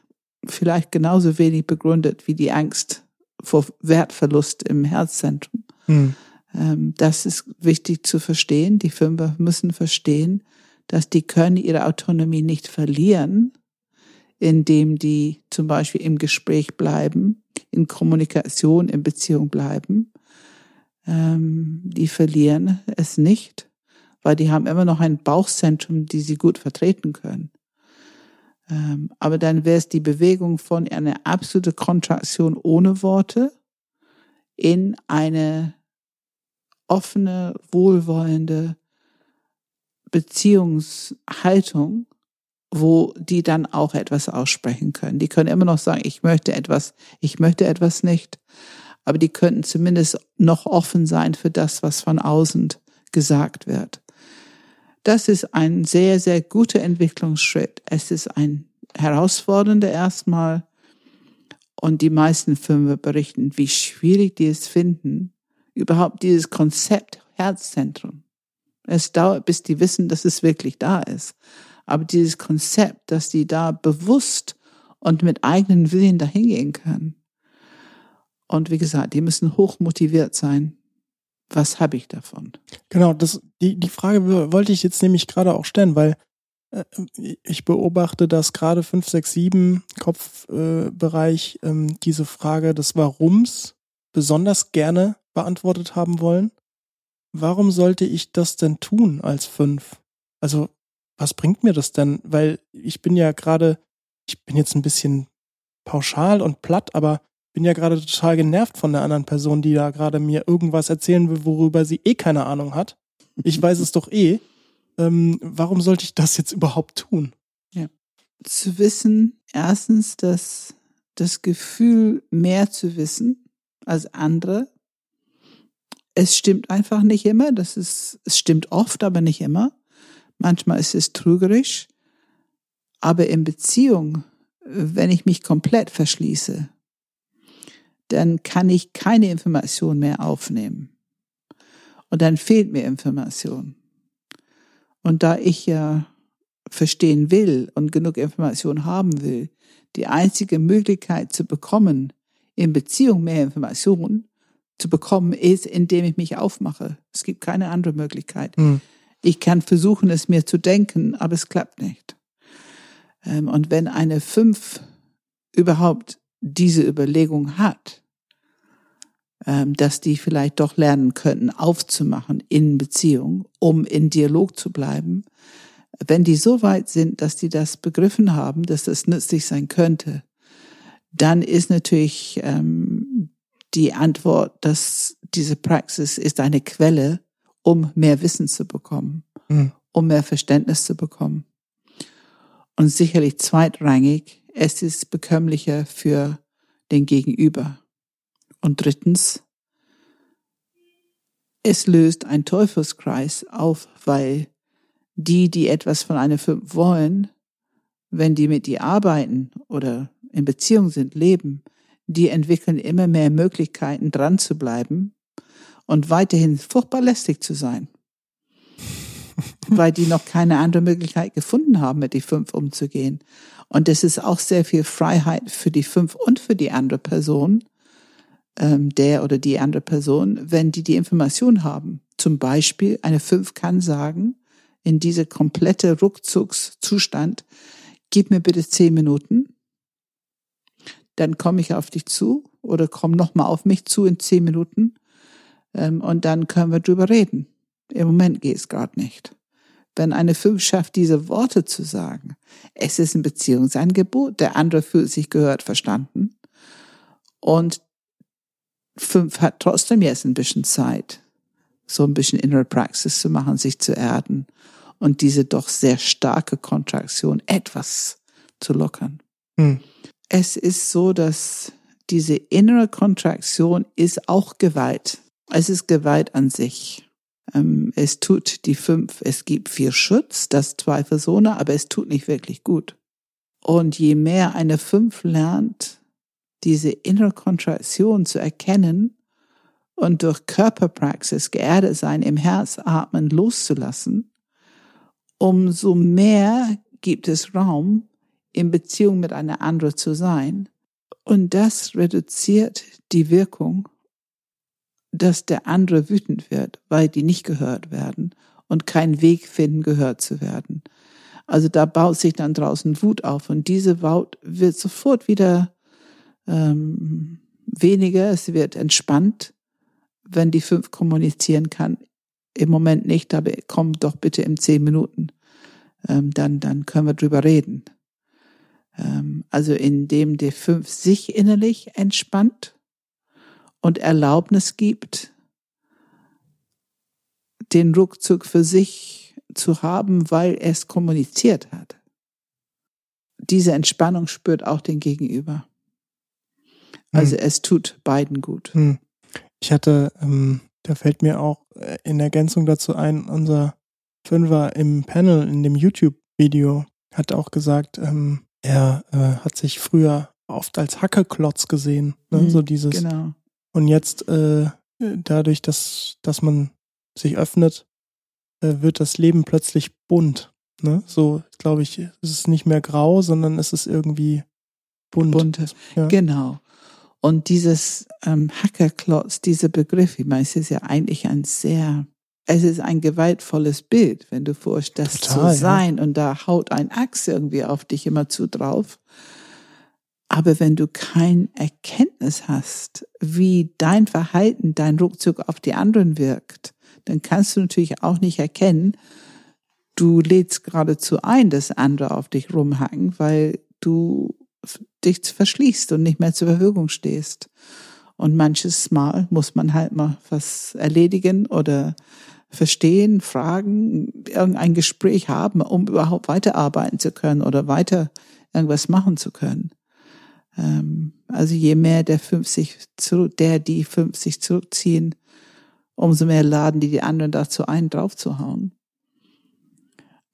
vielleicht genauso wenig begründet wie die Angst vor Wertverlust im Herzzentrum. Hm. Ähm, das ist wichtig zu verstehen. Die Fünfer müssen verstehen, dass die können ihre Autonomie nicht verlieren, indem die zum Beispiel im Gespräch bleiben, in Kommunikation, in Beziehung bleiben. Ähm, die verlieren es nicht, weil die haben immer noch ein Bauchzentrum, die sie gut vertreten können. Ähm, aber dann wäre es die Bewegung von einer absolute Kontraktion ohne Worte in eine offene, wohlwollende Beziehungshaltung, wo die dann auch etwas aussprechen können. Die können immer noch sagen, ich möchte etwas, ich möchte etwas nicht, aber die könnten zumindest noch offen sein für das, was von außen gesagt wird. Das ist ein sehr, sehr guter Entwicklungsschritt. Es ist ein herausfordernder erstmal. Und die meisten Firmen berichten, wie schwierig die es finden, überhaupt dieses Konzept Herzzentrum. Es dauert, bis die wissen, dass es wirklich da ist. Aber dieses Konzept, dass die da bewusst und mit eigenen Willen dahingehen können. Und wie gesagt, die müssen hoch motiviert sein, was habe ich davon? Genau, das, die, die Frage wollte ich jetzt nämlich gerade auch stellen, weil äh, ich beobachte, dass gerade 5, 6, 7 Kopfbereich äh, ähm, diese Frage des Warums besonders gerne beantwortet haben wollen. Warum sollte ich das denn tun als 5? Also, was bringt mir das denn? Weil ich bin ja gerade, ich bin jetzt ein bisschen pauschal und platt, aber bin ja gerade total genervt von der anderen Person, die da gerade mir irgendwas erzählen will, worüber sie eh keine Ahnung hat. Ich weiß es doch eh. Ähm, warum sollte ich das jetzt überhaupt tun? Ja. Zu wissen, erstens, dass das Gefühl, mehr zu wissen als andere, es stimmt einfach nicht immer. Das ist, es stimmt oft, aber nicht immer. Manchmal ist es trügerisch. Aber in Beziehung, wenn ich mich komplett verschließe, dann kann ich keine Information mehr aufnehmen. Und dann fehlt mir Information. Und da ich ja verstehen will und genug Information haben will, die einzige Möglichkeit zu bekommen, in Beziehung mehr Informationen zu bekommen, ist, indem ich mich aufmache. Es gibt keine andere Möglichkeit. Hm. Ich kann versuchen, es mir zu denken, aber es klappt nicht. Ähm, und wenn eine fünf überhaupt diese Überlegung hat, ähm, dass die vielleicht doch lernen könnten, aufzumachen in Beziehung, um in Dialog zu bleiben. Wenn die so weit sind, dass die das begriffen haben, dass das nützlich sein könnte, dann ist natürlich ähm, die Antwort, dass diese Praxis ist eine Quelle, um mehr Wissen zu bekommen, mhm. um mehr Verständnis zu bekommen. Und sicherlich zweitrangig, es ist bekömmlicher für den Gegenüber. Und drittens, es löst ein Teufelskreis auf, weil die, die etwas von einer Firma wollen, wenn die mit dir arbeiten oder in Beziehung sind, leben, die entwickeln immer mehr Möglichkeiten, dran zu bleiben und weiterhin furchtbar lästig zu sein weil die noch keine andere Möglichkeit gefunden haben, mit die fünf umzugehen. Und es ist auch sehr viel Freiheit für die fünf und für die andere Person, ähm, der oder die andere Person, wenn die die Information haben. Zum Beispiel eine Fünf kann sagen, in diese komplette Ruckzugszustand, gib mir bitte zehn Minuten, dann komme ich auf dich zu oder komm nochmal auf mich zu in zehn Minuten ähm, und dann können wir drüber reden. Im Moment geht es gerade nicht. Wenn eine Fünf schafft, diese Worte zu sagen, es ist ein Beziehungsangebot, der andere fühlt sich gehört, verstanden. Und Fünf hat trotzdem jetzt ein bisschen Zeit, so ein bisschen innere Praxis zu machen, sich zu erden und diese doch sehr starke Kontraktion etwas zu lockern. Hm. Es ist so, dass diese innere Kontraktion ist auch Gewalt. Es ist Gewalt an sich. Ähm, es tut die fünf, es gibt vier Schutz, das zweifelsohne, aber es tut nicht wirklich gut. Und je mehr eine fünf lernt, diese innere Kontraktion zu erkennen und durch Körperpraxis geerdet sein, im Herz atmen loszulassen, umso mehr gibt es Raum, in Beziehung mit einer anderen zu sein. Und das reduziert die Wirkung, dass der andere wütend wird, weil die nicht gehört werden und keinen Weg finden, gehört zu werden. Also da baut sich dann draußen Wut auf und diese Wut wird sofort wieder ähm, weniger, es wird entspannt, wenn die fünf kommunizieren kann. Im Moment nicht, aber komm doch bitte in zehn Minuten. Ähm, dann, dann können wir drüber reden. Ähm, also indem die fünf sich innerlich entspannt und Erlaubnis gibt, den Rückzug für sich zu haben, weil es kommuniziert hat. Diese Entspannung spürt auch den Gegenüber. Also hm. es tut beiden gut. Hm. Ich hatte, ähm, da fällt mir auch äh, in Ergänzung dazu ein, unser Fünfer im Panel in dem YouTube-Video hat auch gesagt, ähm, er äh, hat sich früher oft als Hackeklotz gesehen, ne? Mhm, so dieses. Genau. Und jetzt äh, dadurch, dass dass man sich öffnet, äh, wird das Leben plötzlich bunt. Ne? So glaube ich, ist es nicht mehr grau, sondern es ist irgendwie bunt. Bunte. Ja. Genau. Und dieses ähm, Hackerklotz, dieser Begriff, ich meine, es ist ja eigentlich ein sehr, es ist ein gewaltvolles Bild, wenn du vorstellst, das zu sein ja. und da haut ein Axt irgendwie auf dich immer zu drauf. Aber wenn du kein Erkenntnis hast, wie dein Verhalten, dein Rückzug auf die anderen wirkt, dann kannst du natürlich auch nicht erkennen, du lädst geradezu ein, dass andere auf dich rumhacken, weil du dich verschließt und nicht mehr zur Verfügung stehst. Und manches Mal muss man halt mal was erledigen oder verstehen, fragen, irgendein Gespräch haben, um überhaupt weiterarbeiten zu können oder weiter irgendwas machen zu können. Ähm, also je mehr der 50 zurück, der die 50 zurückziehen, umso mehr laden die die anderen dazu ein, draufzuhauen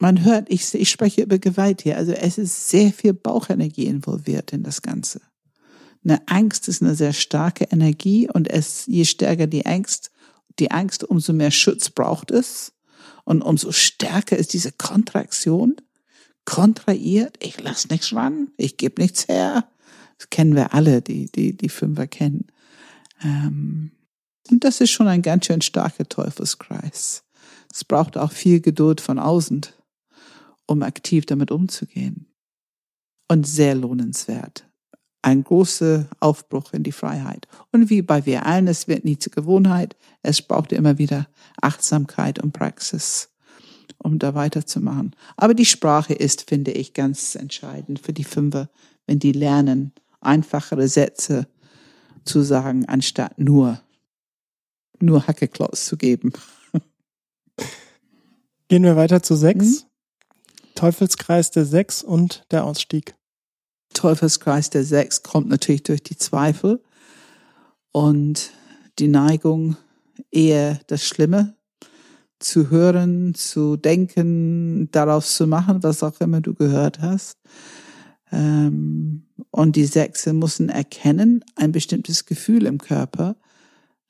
man hört, ich, ich spreche über Gewalt hier, also es ist sehr viel Bauchenergie involviert in das Ganze. Eine Angst ist eine sehr starke Energie und es, je stärker die Angst, die Angst, umso mehr Schutz braucht es und umso stärker ist diese Kontraktion. Kontrahiert, ich lass nichts ran, ich gebe nichts her. Das kennen wir alle, die, die, die Fünfer kennen. Ähm, und das ist schon ein ganz schön starker Teufelskreis. Es braucht auch viel Geduld von außen um aktiv damit umzugehen. Und sehr lohnenswert. Ein großer Aufbruch in die Freiheit. Und wie bei wir allen, es wird nie zur Gewohnheit. Es braucht immer wieder Achtsamkeit und Praxis, um da weiterzumachen. Aber die Sprache ist, finde ich, ganz entscheidend für die Fünfer, wenn die lernen, einfachere Sätze zu sagen, anstatt nur, nur Hackeklotz zu geben. Gehen wir weiter zu sechs. Mhm. Teufelskreis der Sechs und der Ausstieg. Teufelskreis der Sechs kommt natürlich durch die Zweifel und die Neigung, eher das Schlimme zu hören, zu denken, darauf zu machen, was auch immer du gehört hast. Ähm, und die Sechse müssen erkennen, ein bestimmtes Gefühl im Körper,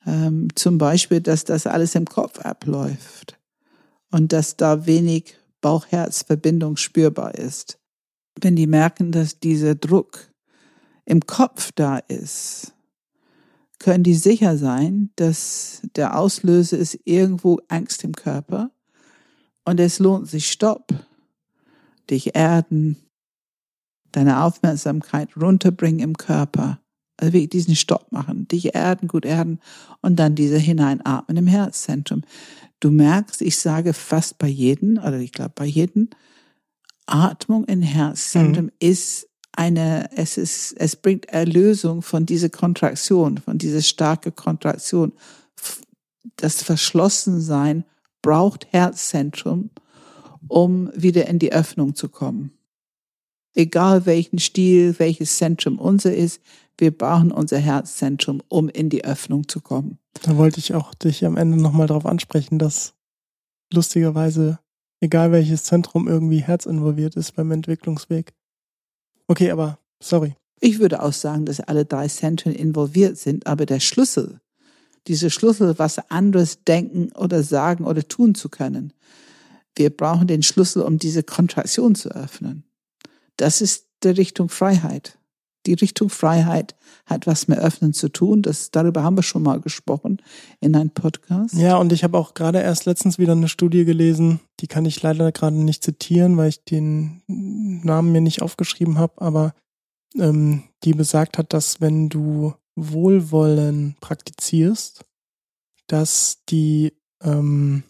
ähm, zum Beispiel, dass das alles im Kopf abläuft und dass da wenig Bauch-Herz-Verbindung spürbar ist. Wenn die merken, dass dieser Druck im Kopf da ist, können die sicher sein, dass der Auslöser ist irgendwo Angst im Körper und es lohnt sich, stopp, dich erden, deine Aufmerksamkeit runterbringen im Körper, also wirklich diesen Stopp machen, dich erden, gut erden und dann diese hineinatmen im Herzzentrum. Du merkst, ich sage fast bei jedem, oder ich glaube bei jedem, Atmung im Herzzentrum mhm. ist eine, es ist, es bringt Erlösung von dieser Kontraktion, von dieser starke Kontraktion. Das Verschlossensein braucht Herzzentrum, um wieder in die Öffnung zu kommen. Egal welchen Stil, welches Zentrum unser ist, wir brauchen unser Herzzentrum, um in die Öffnung zu kommen. Da wollte ich auch dich am Ende nochmal darauf ansprechen, dass lustigerweise, egal welches Zentrum irgendwie herzinvolviert ist beim Entwicklungsweg. Okay, aber sorry. Ich würde auch sagen, dass alle drei Zentren involviert sind, aber der Schlüssel, diese Schlüssel, was anderes denken oder sagen oder tun zu können, wir brauchen den Schlüssel, um diese Kontraktion zu öffnen. Das ist die Richtung Freiheit. Die Richtung Freiheit hat was mit Öffnen zu tun. Das, darüber haben wir schon mal gesprochen in einem Podcast. Ja, und ich habe auch gerade erst letztens wieder eine Studie gelesen, die kann ich leider gerade nicht zitieren, weil ich den Namen mir nicht aufgeschrieben habe, aber ähm, die besagt hat, dass wenn du Wohlwollen praktizierst, dass die ähm,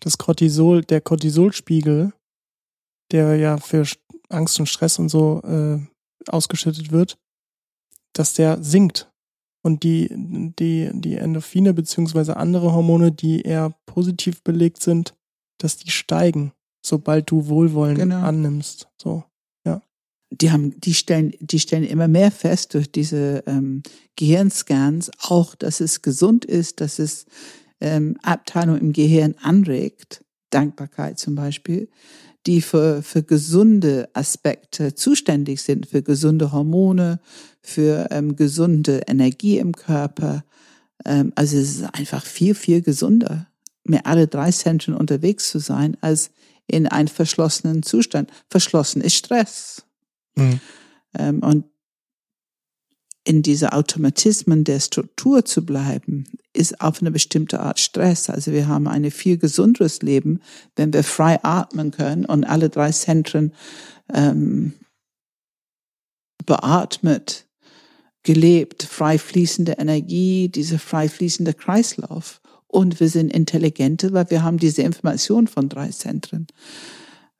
das Cortisol, der Cortisolspiegel, der ja für Angst und Stress und so äh, ausgeschüttet wird, dass der sinkt. Und die, die, die Endorphine beziehungsweise andere Hormone, die eher positiv belegt sind, dass die steigen, sobald du Wohlwollen genau. annimmst. So, ja. Die haben, die stellen, die stellen immer mehr fest durch diese ähm, Gehirnscans auch, dass es gesund ist, dass es ähm, Abteilung im Gehirn anregt, Dankbarkeit zum Beispiel, die für, für gesunde Aspekte zuständig sind, für gesunde Hormone, für ähm, gesunde Energie im Körper. Ähm, also es ist einfach viel, viel gesunder, mit alle drei Zentren unterwegs zu sein, als in einem verschlossenen Zustand. Verschlossen ist Stress. Mhm. Ähm, und in diese Automatismen der Struktur zu bleiben, ist auf eine bestimmte Art Stress. Also wir haben ein viel gesunderes Leben, wenn wir frei atmen können und alle drei Zentren ähm, beatmet, gelebt, frei fließende Energie, diese frei fließende Kreislauf. Und wir sind intelligente, weil wir haben diese Information von drei Zentren.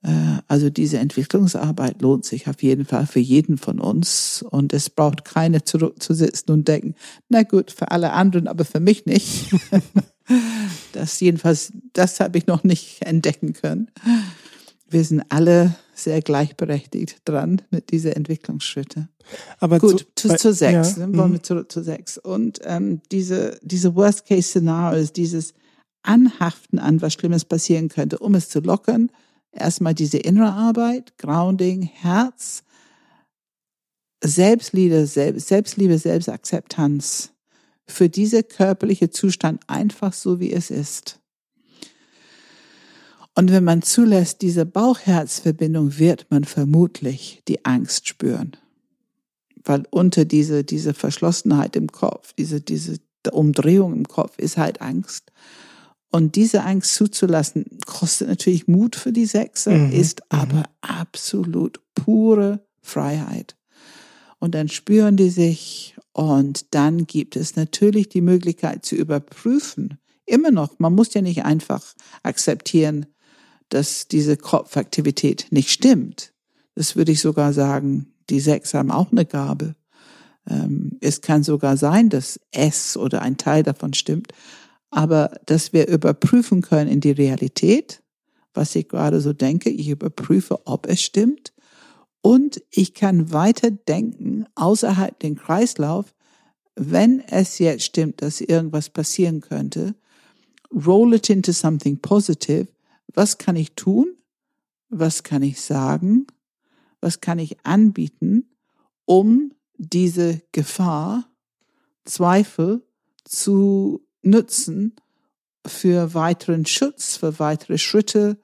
Äh, also diese Entwicklungsarbeit lohnt sich auf jeden Fall für jeden von uns und es braucht keine zurückzusitzen und denken, na gut, für alle anderen, aber für mich nicht. das jedenfalls, das habe ich noch nicht entdecken können. Wir sind alle sehr gleichberechtigt dran mit diesen Entwicklungsschritte. Aber gut, zu, zu, zu sechs, ja, wollen wir mhm. zurück zu sechs. Und ähm, diese, diese Worst-Case-Szenarios, dieses Anhaften an was Schlimmes passieren könnte, um es zu lockern, Erstmal diese innere Arbeit, Grounding, Herz, Selbstliebe, Selbstliebe, Selbstakzeptanz für diese körperliche Zustand einfach so, wie es ist. Und wenn man zulässt, diese Bauch-Herz-Verbindung, wird man vermutlich die Angst spüren. Weil unter diese, diese Verschlossenheit im Kopf, diese, diese Umdrehung im Kopf ist halt Angst. Und diese Angst zuzulassen, kostet natürlich Mut für die Sechser, mhm. ist mhm. aber absolut pure Freiheit. Und dann spüren die sich und dann gibt es natürlich die Möglichkeit zu überprüfen. Immer noch, man muss ja nicht einfach akzeptieren, dass diese Kopfaktivität nicht stimmt. Das würde ich sogar sagen, die Sechs haben auch eine Gabe. Ähm, es kann sogar sein, dass es oder ein Teil davon stimmt, aber dass wir überprüfen können in die Realität, was ich gerade so denke, ich überprüfe, ob es stimmt und ich kann weiter denken außerhalb den Kreislauf, wenn es jetzt stimmt, dass irgendwas passieren könnte, roll it into something positive. Was kann ich tun? Was kann ich sagen? Was kann ich anbieten, um diese Gefahr, Zweifel zu nutzen für weiteren Schutz, für weitere Schritte,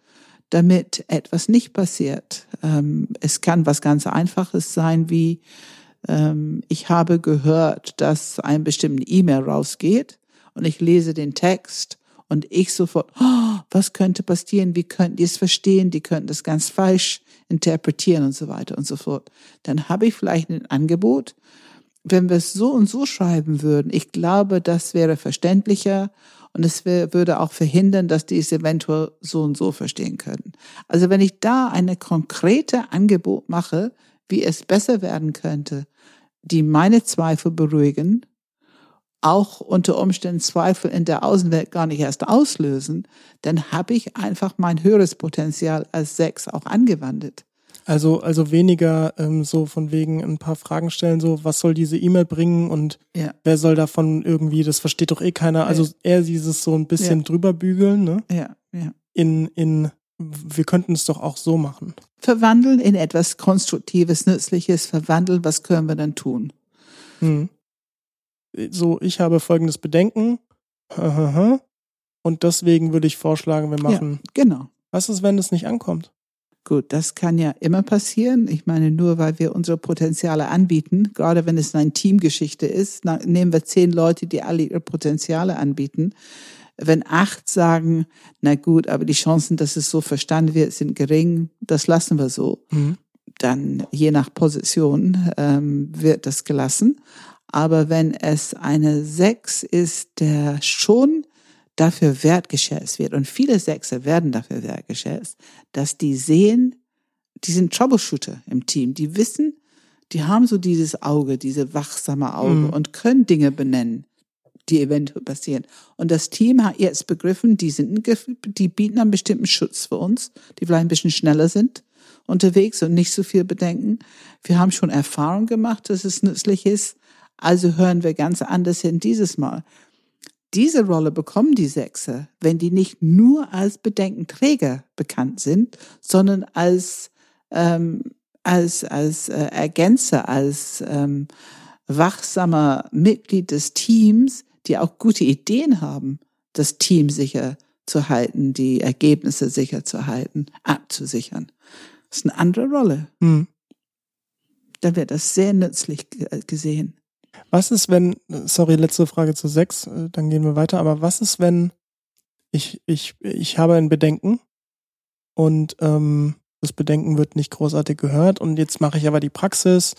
damit etwas nicht passiert. Ähm, es kann was ganz Einfaches sein, wie Ähm, ich habe gehört, dass ein bestimmter E-Mail rausgeht und ich lese den Text und ich sofort, oh, was könnte passieren? Wie könnten die es verstehen? Die könnten das ganz falsch interpretieren und so weiter und so fort. Dann habe ich vielleicht ein Angebot. Wenn wir es so und so schreiben würden, ich glaube, das wäre verständlicher und es würde auch verhindern, dass die es eventuell so und so verstehen können. Also wenn ich da eine konkrete Angebot mache, wie es besser werden könnte, die meine Zweifel beruhigen auch unter Umständen Zweifel in der Außenwelt gar nicht erst auslösen, dann habe ich einfach mein höheres Potenzial als sechs auch angewandt. Also, also weniger ähm, so von wegen ein paar Fragen stellen, so was soll diese E-Mail bringen und ja. wer soll davon irgendwie, das versteht doch eh keiner. Also eher dieses so ein bisschen ja. drüber bügeln, ne? Ja, ja. In, in, wir könnten es doch auch so machen. Verwandeln in etwas Konstruktives, Nützliches, verwandeln, was können wir dann tun? Hm so, ich habe folgendes Bedenken. Und deswegen würde ich vorschlagen, wir machen. Ja, genau. Was ist, wenn es nicht ankommt? Gut, das kann ja immer passieren. Ich meine, nur weil wir unsere Potenziale anbieten, gerade wenn es eine Teamgeschichte ist, nehmen wir zehn Leute, die alle ihre Potenziale anbieten. Wenn acht sagen, na gut, aber die Chancen, dass es so verstanden wird, sind gering, das lassen wir so. Mhm. Dann je nach Position ähm, wird das gelassen. Aber wenn es eine Sechs ist, der schon dafür wertgeschätzt wird, und viele Sechse werden dafür wertgeschätzt, dass die sehen, die sind Troubleshooter im Team, die wissen, die haben so dieses Auge, diese wachsame Auge mhm. und können Dinge benennen, die eventuell passieren. Und das Team hat jetzt begriffen, die sind, die bieten einen bestimmten Schutz für uns, die vielleicht ein bisschen schneller sind unterwegs und nicht so viel bedenken. Wir haben schon Erfahrung gemacht, dass es nützlich ist, also hören wir ganz anders hin dieses Mal. Diese Rolle bekommen die Sechse, wenn die nicht nur als Bedenkenträger bekannt sind, sondern als ähm, als als äh, Ergänzer, als ähm, wachsamer Mitglied des Teams, die auch gute Ideen haben, das Team sicher zu halten, die Ergebnisse sicher zu halten, abzusichern. Das ist eine andere Rolle. Mhm. Da wird das sehr nützlich gesehen. Was ist, wenn, sorry, letzte Frage zu sechs, äh, dann gehen wir weiter, aber was ist, wenn ich, ich, ich habe ein Bedenken und ähm, das Bedenken wird nicht großartig gehört und jetzt mache ich aber die Praxis,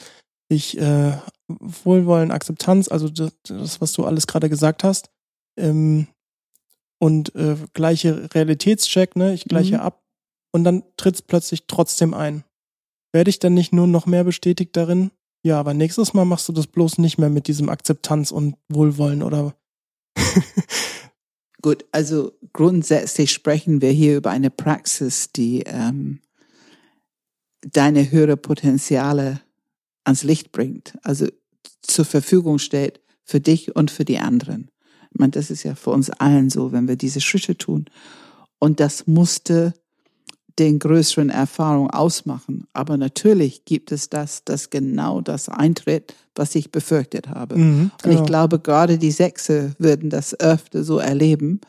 ich äh, Wohlwollen, Akzeptanz, also das, das was du alles gerade gesagt hast, ähm, und äh, gleiche Realitätscheck, ne, ich gleiche mhm. ab und dann tritt es plötzlich trotzdem ein. Werde ich dann nicht nur noch mehr bestätigt darin, ja, aber nächstes Mal machst du das bloß nicht mehr mit diesem Akzeptanz und Wohlwollen oder. Gut, also grundsätzlich sprechen wir hier über eine Praxis, die ähm, deine höhere Potenziale ans Licht bringt, also zur Verfügung stellt für dich und für die anderen. Ich meine, das ist ja für uns allen so, wenn wir diese Schritte tun. Und das musste den größeren Erfahrung ausmachen. Aber natürlich gibt es das, dass genau das eintritt, was ich befürchtet habe. Mhm, genau. Und ich glaube, gerade die Sechse würden das öfter so erleben.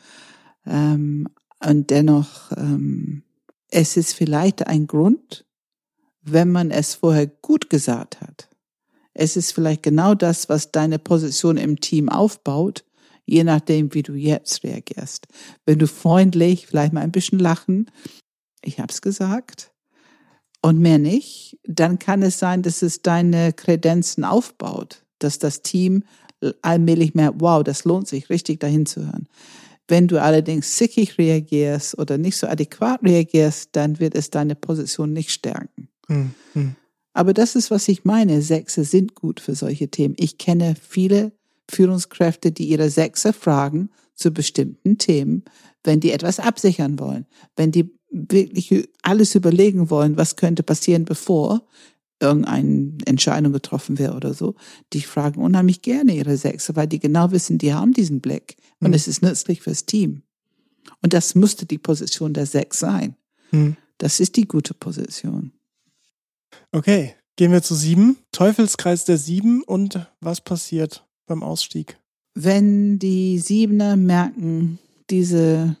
Ähm, und dennoch, ähm, es ist vielleicht ein Grund, wenn man es vorher gut gesagt hat. Es ist vielleicht genau das, was deine Position im Team aufbaut, je nachdem, wie du jetzt reagierst. Wenn du freundlich, vielleicht mal ein bisschen lachen, ich habe es gesagt, und mehr nicht, dann kann es sein, dass es deine Kredenzen aufbaut, dass das Team allmählich merkt, wow, das lohnt sich richtig dahin zu hören. Wenn du allerdings sickig reagierst oder nicht so adäquat reagierst, dann wird es deine Position nicht stärken. Mhm. Aber das ist, was ich meine. Sechse sind gut für solche Themen. Ich kenne viele Führungskräfte, die ihre Sechse fragen zu bestimmten Themen, wenn die etwas absichern wollen, wenn die wirklich alles überlegen wollen, was könnte passieren, bevor irgendeine Entscheidung getroffen wird oder so, die fragen unheimlich gerne ihre Sechse, weil die genau wissen, die haben diesen Blick und mhm. es ist nützlich fürs Team. Und das müsste die Position der Sechs sein. Mhm. Das ist die gute Position. Okay, gehen wir zu sieben. Teufelskreis der sieben und was passiert beim Ausstieg? Wenn die Siebener merken, diese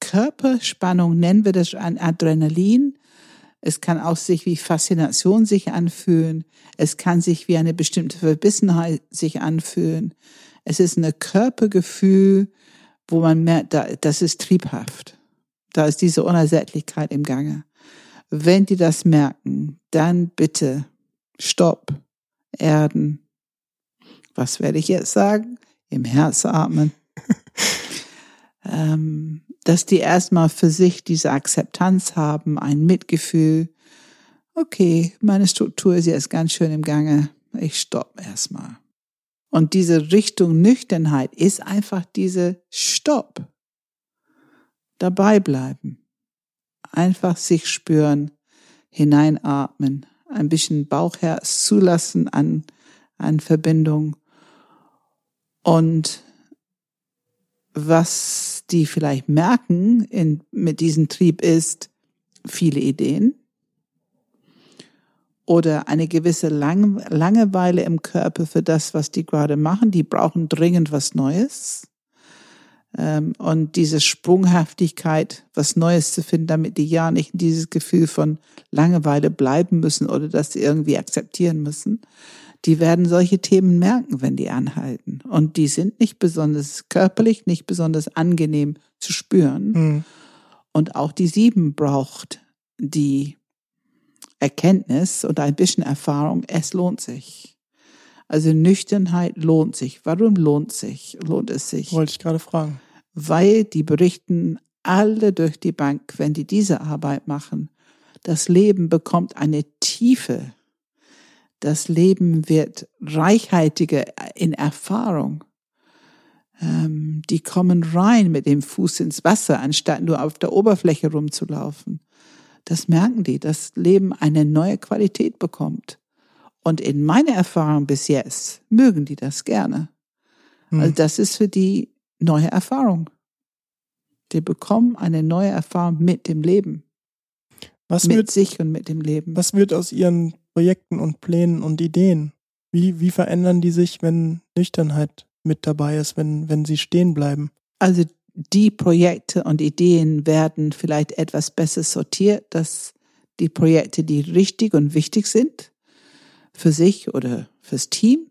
Körperspannung, nennen wir das ein Adrenalin, Es kann auch sich wie Faszination sich anfühlen. Es kann sich wie eine bestimmte Verbissenheit sich anfühlen. Es ist ein Körpergefühl, wo man merkt, das ist triebhaft. Da ist diese Unersättlichkeit im Gange. Wenn die das merken, dann bitte Stopp, Erden. Was werde ich jetzt sagen? Im Herz atmen. ähm, dass die erstmal für sich diese Akzeptanz haben, ein Mitgefühl. Okay, meine Struktur ist jetzt ganz schön im Gange. Ich stopp erstmal. Und diese Richtung Nüchternheit ist einfach diese Stopp. Dabei bleiben. Einfach sich spüren, hineinatmen, ein bisschen Bauchherz zulassen an, an Verbindung und was die vielleicht merken in, mit diesem Trieb ist viele Ideen oder eine gewisse Lang Langeweile im Körper für das, was die gerade machen. Die brauchen dringend was Neues. Ähm, und diese Sprunghaftigkeit, was Neues zu finden, damit die ja nicht in dieses Gefühl von Langeweile bleiben müssen oder das irgendwie akzeptieren müssen die werden solche Themen merken, wenn die anhalten. Und die sind nicht besonders körperlich, nicht besonders angenehm zu spüren. Mhm. Und auch die Sieben braucht die Erkenntnis und ein bisschen Erfahrung, es lohnt sich. Also Nüchternheit lohnt sich. Warum lohnt sich? Lohnt es sich? Wollte ich gerade fragen. Weil die berichten alle durch die Bank, wenn die diese Arbeit machen, das Leben bekommt eine Tiefe, das Leben wird reichhaltiger in Erfahrung. Ähm, die kommen rein mit dem Fuß ins Wasser, anstatt nur auf der Oberfläche rumzulaufen. Das merken die, dass Leben eine neue Qualität bekommt. Und in meiner Erfahrung bis jetzt mögen die das gerne. Hm. Also das ist für die neue Erfahrung. Die bekommen eine neue Erfahrung mit dem Leben. Was mit wird, sich und mit dem Leben. Was wird aus ihren Projekten und Plänen und Ideen? Wie, wie verändern die sich, wenn Nüchternheit mit dabei ist, wenn, wenn sie stehen bleiben? Also die Projekte und Ideen werden vielleicht etwas besser sortiert, dass die Projekte, die richtig und wichtig sind für sich oder fürs Team,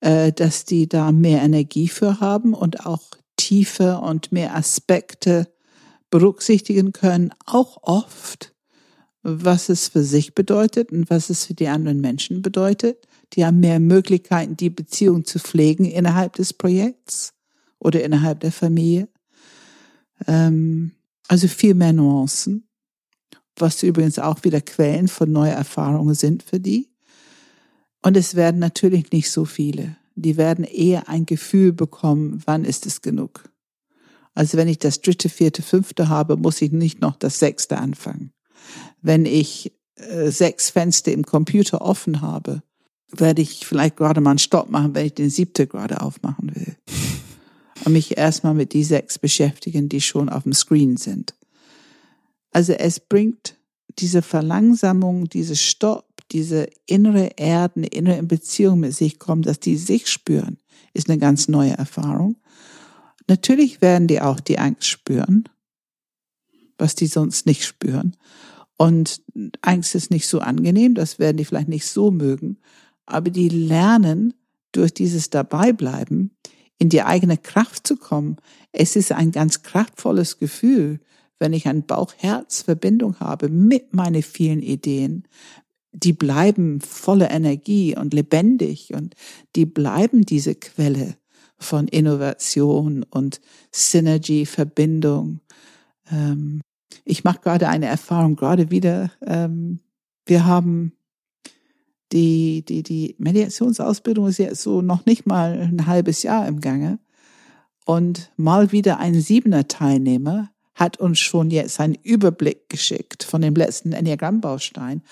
äh, dass die da mehr Energie für haben und auch tiefer und mehr Aspekte berücksichtigen können, auch oft was es für sich bedeutet und was es für die anderen Menschen bedeutet. Die haben mehr Möglichkeiten, die Beziehung zu pflegen innerhalb des Projekts oder innerhalb der Familie. Ähm, also viel mehr Nuancen, was übrigens auch wieder Quellen von neuen Erfahrungen sind für die. Und es werden natürlich nicht so viele. Die werden eher ein Gefühl bekommen, wann ist es genug. Also wenn ich das dritte, vierte, fünfte habe, muss ich nicht noch das sechste anfangen wenn ich äh, sechs Fenster im Computer offen habe, werde ich vielleicht gerade mal einen Stopp machen, wenn ich den siebte gerade aufmachen will. Und mich erstmal mit die sechs beschäftigen, die schon auf dem Screen sind. Also es bringt diese Verlangsamung, diese Stopp, diese innere Erden, innere Beziehung mit sich kommen, dass die sich spüren, ist eine ganz neue Erfahrung. Natürlich werden die auch die Angst spüren, was die sonst nicht spüren. Und Angst ist nicht so angenehm, das werden die vielleicht nicht so mögen, aber die lernen durch dieses Dabeibleiben in die eigene Kraft zu kommen. Es ist ein ganz kraftvolles Gefühl, wenn ich ein Bauch-Herz-Verbindung habe mit meinen vielen Ideen. Die bleiben voller Energie und lebendig und die bleiben diese Quelle von Innovation und Synergy, Verbindung. Ähm, ich mache gerade eine Erfahrung, gerade wieder. Ähm, wir haben die, die, die Mediationsausbildung ist jetzt so noch nicht mal ein halbes Jahr im Gange. Und mal wieder ein siebener Teilnehmer hat uns schon jetzt einen Überblick geschickt von dem letzten Enneagramm-Baustein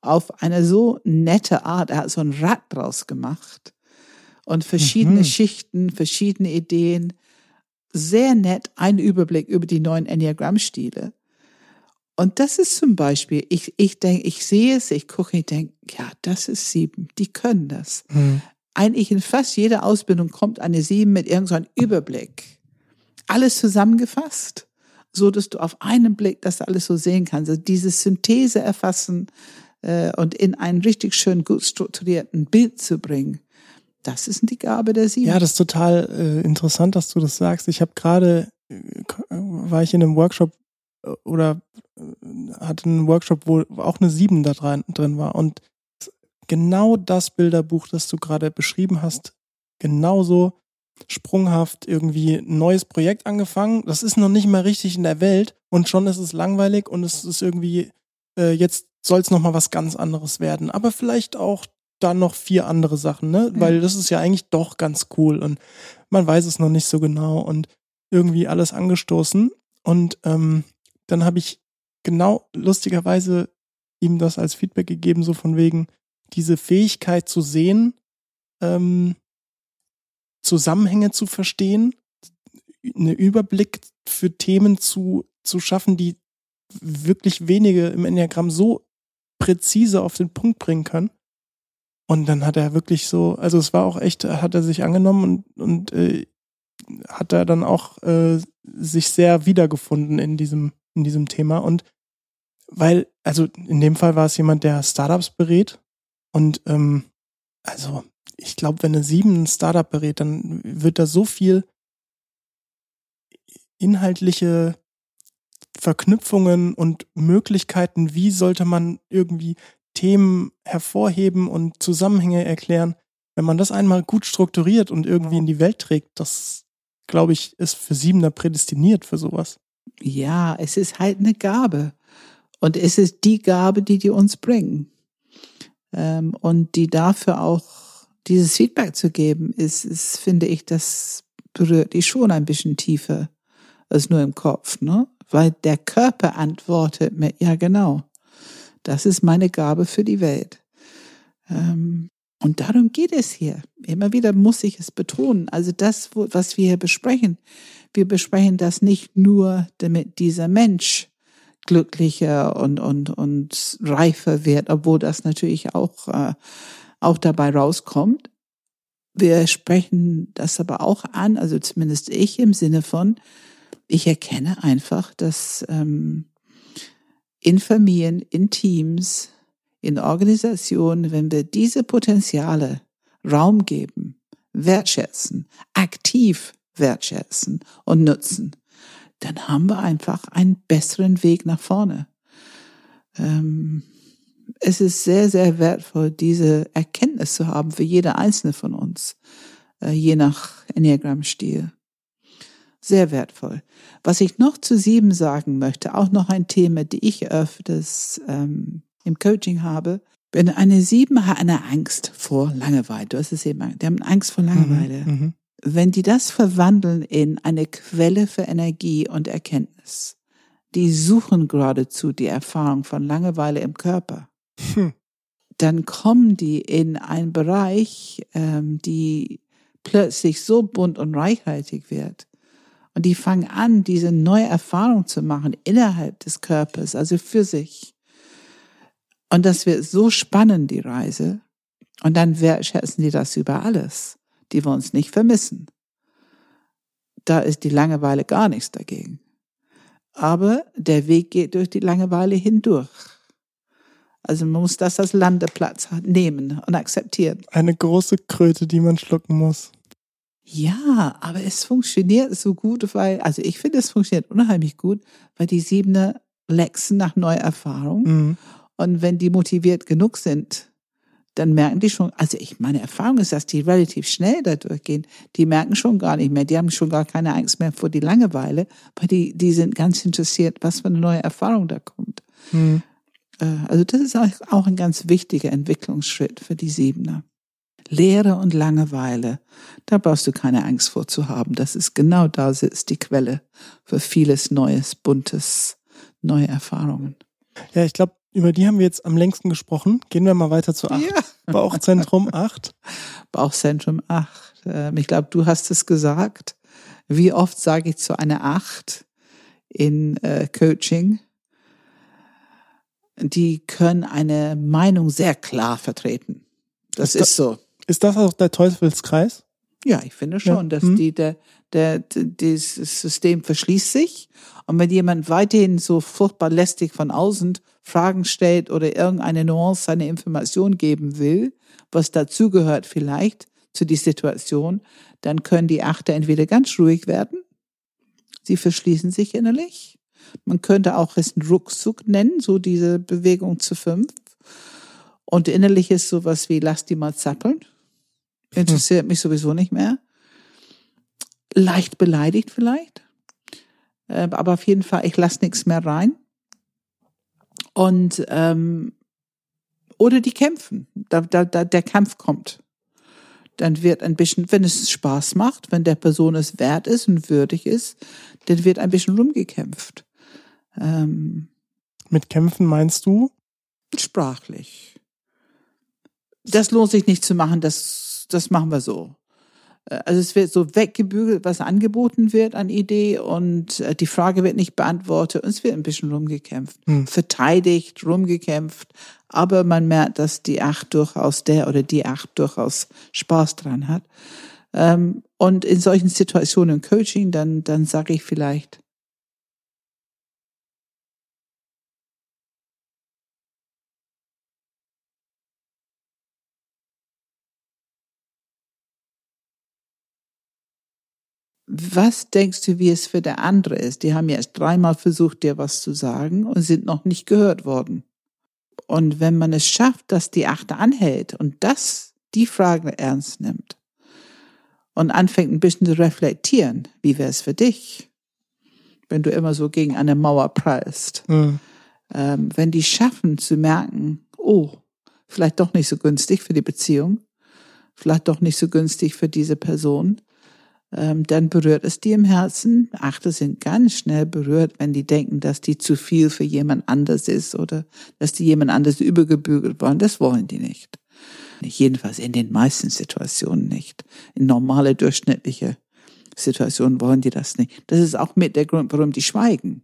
auf eine so nette Art. Er hat so ein Rad draus gemacht und verschiedene mhm. Schichten, verschiedene Ideen. Sehr nett, ein Überblick über die neuen Enneagramm-Stile. Und das ist zum Beispiel, ich, ich denke, ich sehe es, ich gucke, ich denke, ja, das ist sieben, die können das. Mhm. Eigentlich in fast jeder Ausbildung kommt eine sieben mit irgendeinem Überblick. Alles zusammengefasst, so dass du auf einen Blick das alles so sehen kannst. Also diese Synthese erfassen äh, und in einen richtig schön gut strukturierten Bild zu bringen. Das ist die Gabe der Sieben. Ja, das ist total äh, interessant, dass du das sagst. Ich habe gerade, äh, war ich in einem Workshop oder äh, hatte einen Workshop, wo auch eine Sieben da drin, war. Und genau das Bilderbuch, das du gerade beschrieben hast, genauso sprunghaft irgendwie ein neues Projekt angefangen. Das ist noch nicht mal richtig in der Welt und schon ist es langweilig und es ist irgendwie, äh, jetzt soll es nochmal was ganz anderes werden. Aber vielleicht auch dann noch vier andere Sachen, ne? Ja. Weil das ist ja eigentlich doch ganz cool und man weiß es noch nicht so genau und irgendwie alles angestoßen. Und ähm, dann habe ich genau lustigerweise ihm das als Feedback gegeben, so von wegen diese Fähigkeit zu sehen, ähm, Zusammenhänge zu verstehen, einen Überblick für Themen zu, zu schaffen, die wirklich wenige im Enneagramm so präzise auf den Punkt bringen können. Und dann hat er wirklich so, also es war auch echt, hat er sich angenommen und, und äh, hat er dann auch äh, sich sehr wiedergefunden in diesem, in diesem Thema. Und weil, also in dem Fall war es jemand, der Startups berät. Und ähm, also ich glaube, wenn eine sieben ein Startup berät, dann wird da so viel inhaltliche Verknüpfungen und Möglichkeiten, wie sollte man irgendwie Themen hervorheben und Zusammenhänge erklären. Wenn man das einmal gut strukturiert und irgendwie in die Welt trägt, das, glaube ich, ist für Siebener prädestiniert für sowas. Ja, es ist halt eine Gabe. Und es ist die Gabe, die die uns bringen. Ähm, und die dafür auch dieses Feedback zu geben, ist, ist, finde ich, das berührt die schon ein bisschen tiefer als nur im Kopf, ne? Weil der Körper antwortet mir, ja genau, das ist meine Gabe für die Welt. Ähm, und darum geht es hier. Immer wieder muss ich es betonen. Also das, was wir hier besprechen, wir besprechen das nicht nur, damit dieser Mensch glücklicher und, und, und reifer wird, obwohl das natürlich auch äh, auch dabei rauskommt. Wir sprechen das aber auch an, also zumindest ich im Sinne von, ich erkenne einfach, dass ähm, in Familien, in Teams, in Organisationen, wenn wir diese Potenziale Raum geben, wertschätzen, aktiv wertschätzen und nutzen, dann haben wir einfach einen besseren Weg nach vorne. Ähm, es ist sehr, sehr wertvoll, diese Erkenntnis zu haben für jede einzelne von uns, äh, je nach Enneagramm-Stil. Sehr wertvoll. Was ich noch zu sieben sagen möchte, auch noch ein Thema, die ich öfters ähm, im Coaching habe. Wenn eine sieben hat eine Angst vor Langeweile, du hast es eben, die haben Angst vor Langeweile. Mhm, mhm, Wenn die das verwandeln in eine Quelle für Energie und Erkenntnis, die suchen geradezu die Erfahrung von Langeweile im Körper hm. dann kommen die in einen Bereich, ähm, die plötzlich so bunt und reichhaltig wird. Und die fangen an, diese neue Erfahrung zu machen innerhalb des Körpers, also für sich. Und das wird so spannend, die Reise. Und dann wertschätzen die das über alles, die wir uns nicht vermissen. Da ist die Langeweile gar nichts dagegen. Aber der Weg geht durch die Langeweile hindurch. Also man muss das als Landeplatz nehmen und akzeptieren. Eine große Kröte, die man schlucken muss. Ja, aber es funktioniert so gut, weil, also ich finde, es funktioniert unheimlich gut, weil die Siebener lexen nach neuer Erfahrung. Mhm. Und wenn die motiviert genug sind, dann merken die schon, also ich, meine Erfahrung ist, dass die relativ schnell da durchgehen. Die merken schon gar nicht mehr, die haben schon gar keine Angst mehr vor die Langeweile, weil die, die sind ganz interessiert, was für eine neue Erfahrung da kommt. Mhm. Äh, also das ist auch ein ganz wichtiger Entwicklungsschritt für die Siebener. Leere und Langeweile, da brauchst du keine Angst vor zu haben. Das ist genau da sitzt die Quelle für vieles Neues, Buntes, neue Erfahrungen. Ja, ich glaube, über die haben wir jetzt am längsten gesprochen. Gehen wir mal weiter zu 8. Ja. Bauchzentrum 8. Bauchzentrum 8. Ähm, ich glaube, du hast es gesagt. Wie oft sage ich zu einer 8 in äh, Coaching? die können eine Meinung sehr klar vertreten. Das ist, ist so. Ist das auch der Teufelskreis? Ja, ich finde schon, Ja. dass Hm. die, der, der, dieses System verschließt sich. Und wenn jemand weiterhin so furchtbar lästig von außen Fragen stellt oder irgendeine Nuance, eine Information geben will, was dazugehört vielleicht zu die Situation, dann können die Achter entweder ganz ruhig werden, sie verschließen sich innerlich. Man könnte auch es einen Ruckzuck nennen, so diese Bewegung zu fünf. Und innerlich ist sowas wie, lass die mal zappeln. Interessiert mich sowieso nicht mehr. Leicht beleidigt vielleicht. Äh, aber auf jeden Fall, ich lasse nichts mehr rein. Und ähm, oder die kämpfen. Da, da, da der Kampf kommt. Dann wird ein bisschen, wenn es Spaß macht, wenn der Person es wert ist und würdig ist, dann wird ein bisschen rumgekämpft. Ähm, Mit Kämpfen meinst du? sprachlich. Das lohnt sich nicht zu machen, das, das machen wir so. Äh, Also es wird so weggebügelt, was angeboten wird an Idee und äh, die Frage wird nicht beantwortet und es wird ein bisschen rumgekämpft. Hm. Verteidigt, rumgekämpft, aber man merkt, dass die Acht durchaus, der oder die Acht durchaus Spaß dran hat. Ähm, Und in solchen Situationen im Coaching, dann, dann sage ich vielleicht, was denkst du, wie es für der andere ist? Die haben jetzt dreimal versucht, dir was zu sagen und sind noch nicht gehört worden. Und wenn man es schafft, dass die Achte anhält und das die Frage ernst nimmt und anfängt ein bisschen zu reflektieren, wie wäre es für dich, wenn du immer so gegen eine Mauer prallst? Hm. ähm, wenn die schaffen zu merken, oh, vielleicht doch nicht so günstig für die Beziehung, vielleicht doch nicht so günstig für diese Person, dann berührt es die im Herzen. Achte sind ganz schnell berührt, wenn die denken, dass die zu viel für jemand anders ist oder dass die jemand anders übergebügelt wollen. Das wollen die nicht. Nicht jedenfalls in den meisten Situationen nicht. In normale, durchschnittliche Situationen wollen die das nicht. Das ist auch mit der Grund, warum die schweigen.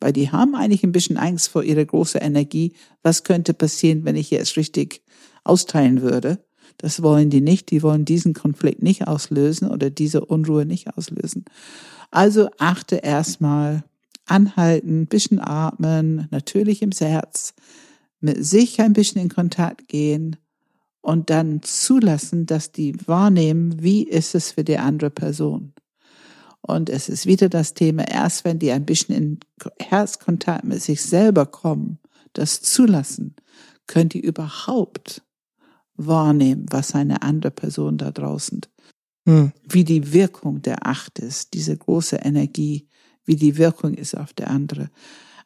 Weil die haben eigentlich ein bisschen Angst vor ihrer großen Energie. Was könnte passieren, wenn ich jetzt richtig austeilen würde? Das wollen die nicht. Die wollen diesen Konflikt nicht auslösen oder diese Unruhe nicht auslösen. Also achte erstmal, anhalten, bisschen atmen, natürlich im Herz, mit sich ein bisschen in Kontakt gehen und dann zulassen, dass die wahrnehmen, wie ist es für die andere Person. Und es ist wieder das Thema, erst wenn die ein bisschen in Herzkontakt mit sich selber kommen, das zulassen, können die überhaupt wahrnehmen, was eine andere Person da draußen, Hm. wie die Wirkung der Acht ist, diese große Energie, wie die Wirkung ist auf der andere.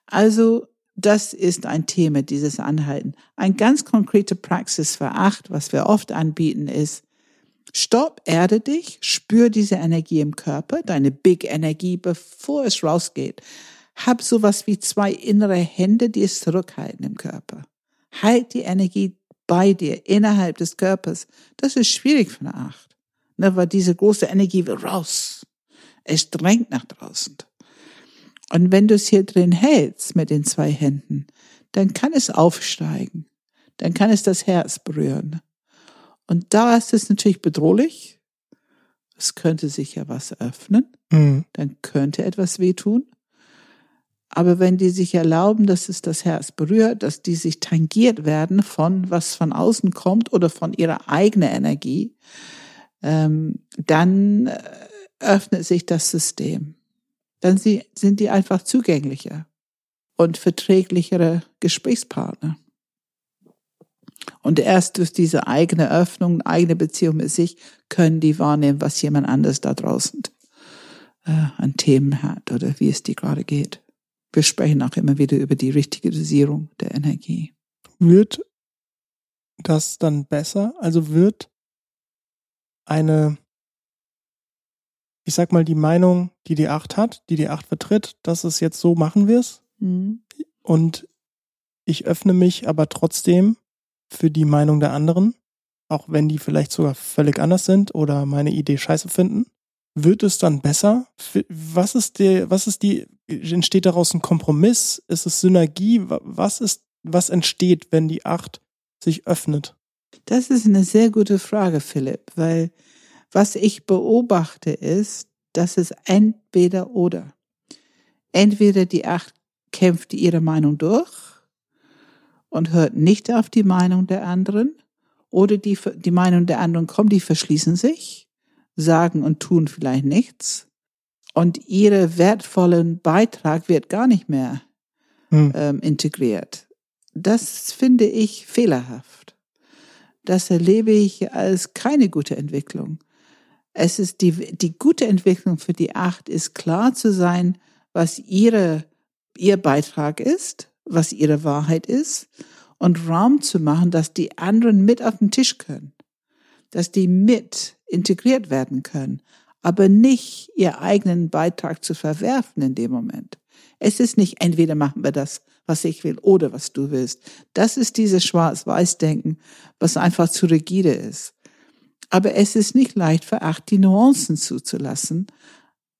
Also, das ist ein Thema, dieses Anhalten. Ein ganz konkrete Praxis für Acht, was wir oft anbieten, ist, Stopp, erde dich, spür diese Energie im Körper, deine Big Energie, bevor es rausgeht. Hab sowas wie zwei innere Hände, die es zurückhalten im Körper. Halt die Energie bei dir, innerhalb des Körpers. Das ist schwierig für eine Acht. Ne, weil diese große Energie will raus. Es drängt nach draußen. Und wenn du es hier drin hältst mit den zwei Händen, dann kann es aufsteigen. Dann kann es das Herz berühren. Und da ist es natürlich bedrohlich. Es könnte sich ja was öffnen. Hm. Dann könnte etwas wehtun. Aber wenn die sich erlauben, dass es das Herz berührt, dass die sich tangiert werden von was von außen kommt oder von ihrer eigenen Energie, ähm, dann äh, öffnet sich das System. Dann sie, sind die einfach zugänglicher und verträglichere Gesprächspartner. Und erst durch diese eigene Öffnung, eigene Beziehung mit sich, können die wahrnehmen, was jemand anders da draußen äh, an Themen hat oder wie es dir gerade geht. Wir sprechen auch immer wieder über die richtige Dosierung der Energie. Wird das dann besser? Also wird eine, ich sag mal, die Meinung, die die Acht hat, die die Acht vertritt, dass es jetzt so machen wir's Mhm. und ich öffne mich aber trotzdem für die Meinung der anderen, auch wenn die vielleicht sogar völlig anders sind oder meine Idee scheiße finden. Wird es dann besser? Was ist der, was ist die, entsteht daraus ein Kompromiss? Ist es Synergie? Wa- Was ist, was entsteht, wenn die Acht sich öffnet? Das ist eine sehr gute Frage, Philipp, weil Was ich beobachte ist, dass es entweder oder. Entweder die Acht kämpft ihre Meinung durch und hört nicht auf die Meinung der anderen, oder die, die Meinung der anderen kommt, die verschließen sich, sagen und tun vielleicht nichts, und ihre wertvollen Beitrag wird gar nicht mehr hm. ähm, integriert. Das finde ich fehlerhaft. Das erlebe ich als keine gute Entwicklung. Es ist die, die gute Entwicklung für die Acht ist klar zu sein, was ihre, ihr Beitrag ist, was ihre Wahrheit ist und Raum zu machen, dass die anderen mit auf den Tisch können, dass die mit integriert werden können, aber nicht ihr eigenen Beitrag zu verwerfen in dem Moment. Es ist nicht entweder machen wir das, was ich will oder was du willst. Das ist dieses Schwarz-Weiß-Denken, was einfach zu rigide ist. Aber es ist nicht leicht für acht, die Nuancen zuzulassen.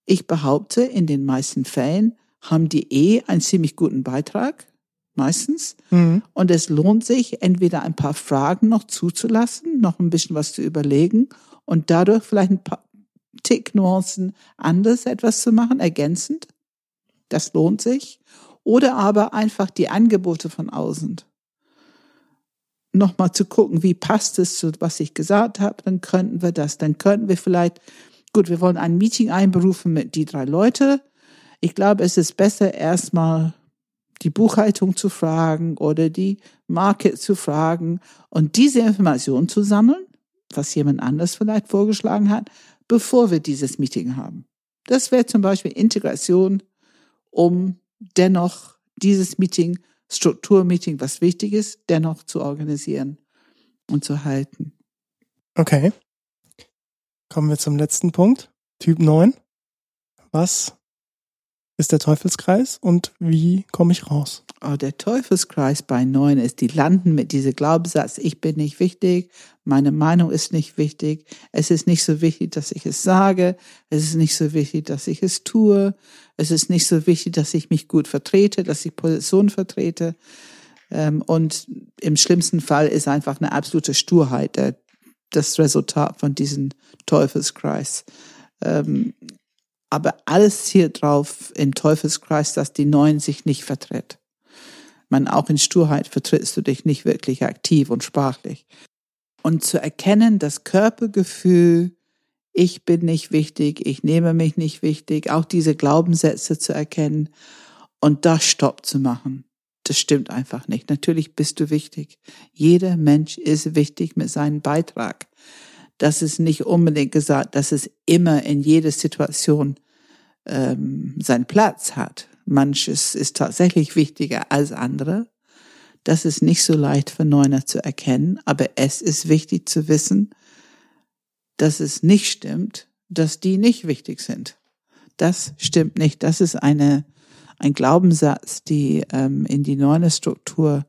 Ich behaupte, in den meisten Fällen haben die eh einen ziemlich guten Beitrag, meistens. Mhm. Und es lohnt sich, entweder ein paar Fragen noch zuzulassen, noch ein bisschen was zu überlegen und dadurch vielleicht ein paar Tick Nuancen anders etwas zu machen, ergänzend. Das lohnt sich. Oder aber einfach die Angebote von außen nochmal zu gucken, wie passt es zu, was ich gesagt habe, dann könnten wir das, dann könnten wir vielleicht, gut, wir wollen ein Meeting einberufen mit die drei Leute. Ich glaube, es ist besser, erstmal die Buchhaltung zu fragen oder die Market zu fragen und diese Informationen zu sammeln, was jemand anders vielleicht vorgeschlagen hat, bevor wir dieses Meeting haben. Das wäre zum Beispiel Integration, um dennoch dieses Meeting Strukturmeeting, was wichtig ist, dennoch zu organisieren und zu halten. Okay. Kommen wir zum letzten Punkt. Typ 9. Was ist der Teufelskreis und wie komme ich raus? Oh, der Teufelskreis bei neun ist, die landen mit diesem Glaubenssatz, ich bin nicht wichtig, meine Meinung ist nicht wichtig, es ist nicht so wichtig, dass ich es sage, es ist nicht so wichtig, dass ich es tue, es ist nicht so wichtig, dass ich mich gut vertrete, dass ich Position vertrete. Ähm, und im schlimmsten Fall ist einfach eine absolute Sturheit der, das Resultat von diesem Teufelskreis. Aber alles zielt drauf in Teufelskreis, dass die Neuen sich nicht vertritt. Man auch in Sturheit vertrittst du dich nicht wirklich aktiv und sprachlich. Und zu erkennen, das Körpergefühl, ich bin nicht wichtig, ich nehme mich nicht wichtig, auch diese Glaubenssätze zu erkennen und das Stopp zu machen. Das stimmt einfach nicht. Natürlich bist du wichtig. Jeder Mensch ist wichtig mit seinem Beitrag das ist nicht unbedingt gesagt, dass es immer in jeder Situation ähm, seinen Platz hat. Manches ist tatsächlich wichtiger als andere. Das ist nicht so leicht für Neuner zu erkennen, aber es ist wichtig zu wissen, dass es nicht stimmt, dass die nicht wichtig sind. Das stimmt nicht. Das ist eine, ein Glaubenssatz, die ähm, in die neue Struktur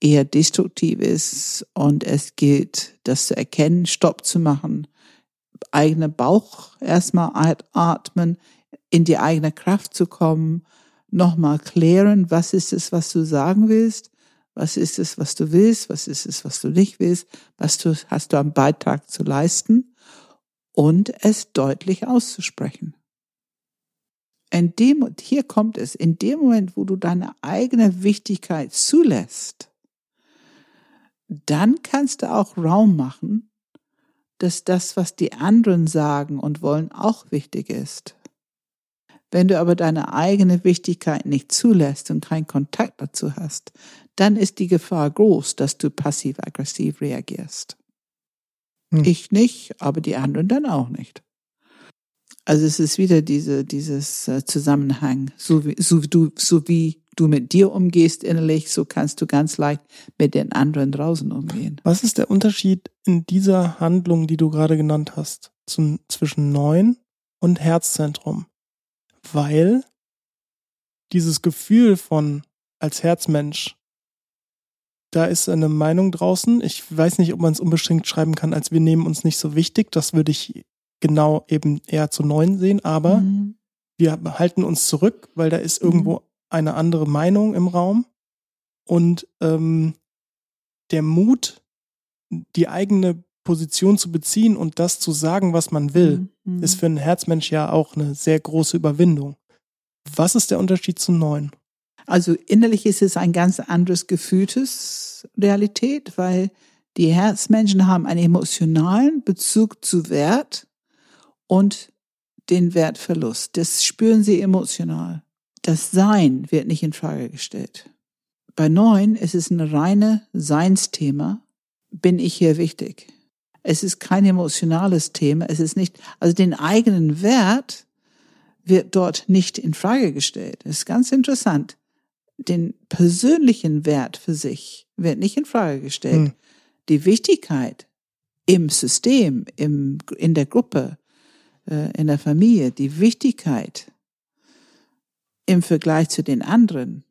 eher destruktiv ist und es gilt, das zu erkennen, Stopp zu machen, eigene Bauch erstmal atmen, in die eigene Kraft zu kommen, nochmal klären, was ist es, was du sagen willst, was ist es, was du willst, was ist es, was du nicht willst, was du, hast du am Beitrag zu leisten und es deutlich auszusprechen. In dem, hier kommt es, in dem Moment, wo du deine eigene Wichtigkeit zulässt, dann kannst du auch Raum machen, dass das, was die anderen sagen und wollen, auch wichtig ist. Wenn du aber deine eigene Wichtigkeit nicht zulässt und keinen Kontakt dazu hast, dann ist die Gefahr groß, dass du passiv-aggressiv reagierst. Hm. Ich nicht, aber die anderen dann auch nicht. Also es ist wieder diese, dieses äh, Zusammenhang, so wie, so, du, so wie du mit dir umgehst innerlich, so kannst du ganz leicht mit den anderen draußen umgehen. Was ist der Unterschied in dieser Handlung, die du gerade genannt hast, zum, zwischen Neun und Herzzentrum? Weil dieses Gefühl von als Herzmensch, da ist eine Meinung draußen. Ich weiß nicht, ob man es unbestimmt schreiben kann, als wir nehmen uns nicht so wichtig. Das würde ich genau eben eher zu neun sehen, aber mhm. wir halten uns zurück, weil da ist irgendwo mhm. Eine andere Meinung im Raum und ähm, der Mut, die eigene Position zu beziehen und das zu sagen, was man will, Mhm. ist für einen Herzmensch ja auch eine sehr große Überwindung. Was ist der Unterschied zum Neuen? Also innerlich ist es ein ganz anderes gefühltes Realität, weil die Herzmenschen haben einen emotionalen Bezug zu Wert und den Wertverlust. Das spüren sie emotional. Das Sein wird nicht in Frage gestellt. Bei Neun ist es ein reine Seinsthema. Bin ich hier wichtig? Es ist kein emotionales Thema. Es ist nicht, also den eigenen Wert wird dort nicht in Frage gestellt. Das ist ganz interessant. Den persönlichen Wert für sich wird nicht in Frage gestellt. Hm. Die Wichtigkeit im System, im, in der Gruppe, äh, in der Familie, die Wichtigkeit im Vergleich zu den anderen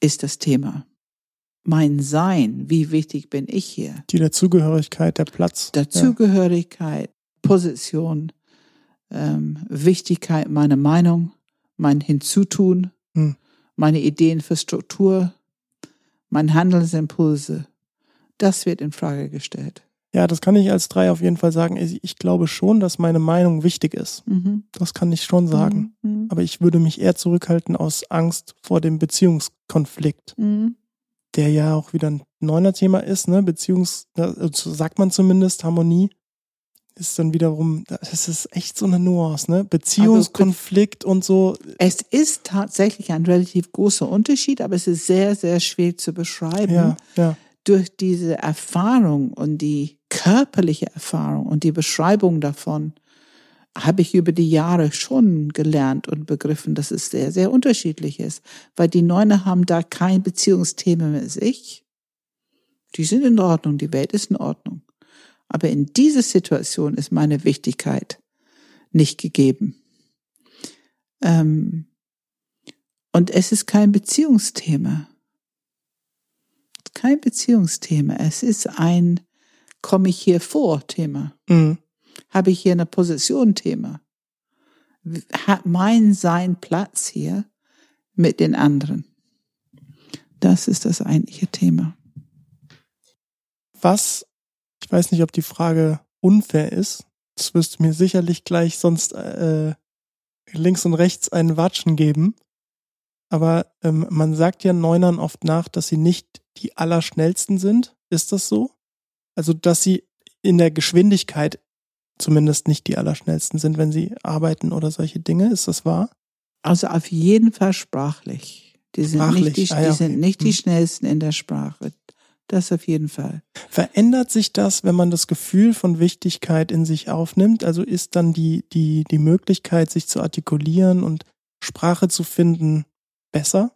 ist das Thema. Mein Sein, wie wichtig bin ich hier? Die Dazugehörigkeit, der Platz. Dazugehörigkeit, Position, ähm, Wichtigkeit meiner Meinung, mein Hinzutun, Hm. meine Ideen für Struktur, mein Handelsimpulse. Das wird in Frage gestellt. Ja, das kann ich als drei auf jeden Fall sagen. Ich glaube schon, dass meine Meinung wichtig ist. Mhm. Das kann ich schon sagen. Mhm. Aber ich würde mich eher zurückhalten aus Angst vor dem Beziehungskonflikt, Mhm. der ja auch wieder ein neuner Thema ist, ne? Beziehungs, also sagt man zumindest, Harmonie ist dann wiederum, das ist echt so eine Nuance, ne? Beziehungskonflikt und so. Es ist tatsächlich ein relativ großer Unterschied, aber es ist sehr, sehr schwer zu beschreiben. Ja, ja. durch diese Erfahrung und die körperliche Erfahrung und die Beschreibung davon habe ich über die Jahre schon gelernt und begriffen, dass es sehr, sehr unterschiedlich ist. Weil die Neuner haben da kein Beziehungsthema mit sich. Die sind in Ordnung, die Welt ist in Ordnung. Aber in dieser Situation ist meine Wichtigkeit nicht gegeben. Ähm, und es ist kein Beziehungsthema kein Beziehungsthema. Es ist ein komme ich hier vor Thema. Mhm. Habe ich hier eine Position Thema? Hat mein Sein Platz hier mit den anderen? Das ist das eigentliche Thema. Was, ich weiß nicht, ob die Frage unfair ist. Das wirst du mir sicherlich gleich sonst äh, links und rechts einen Watschen geben. Aber ähm, man sagt ja Neunern oft nach, dass sie nicht die allerschnellsten sind. Ist das so? Also, dass sie in der Geschwindigkeit zumindest nicht die allerschnellsten sind, wenn sie arbeiten oder solche Dinge. Ist das wahr? Also auf jeden Fall sprachlich. Die sind Sprachlich, nicht die, ah ja, die, sind nicht die Hm. schnellsten in der Sprache. Das auf jeden Fall. Verändert sich das, wenn man das Gefühl von Wichtigkeit in sich aufnimmt? Also ist dann die, die, die Möglichkeit, sich zu artikulieren und Sprache zu finden, besser?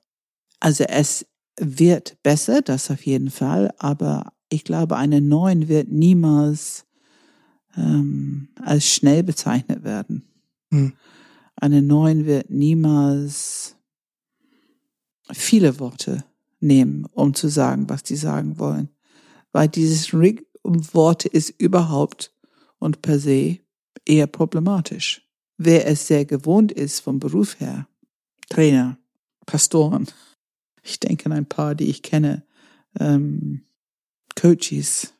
Also es wird besser, das auf jeden Fall, aber ich glaube, eine Neun wird niemals ähm, als schnell bezeichnet werden. Hm. Eine Neun wird niemals viele Worte nehmen, um zu sagen, was die sagen wollen. Weil dieses Rig um Worte ist überhaupt und per se eher problematisch. Wer es sehr gewohnt ist vom Beruf her, Trainer, Pastoren, ich denke an ein paar, die ich kenne, ähm, Coaches,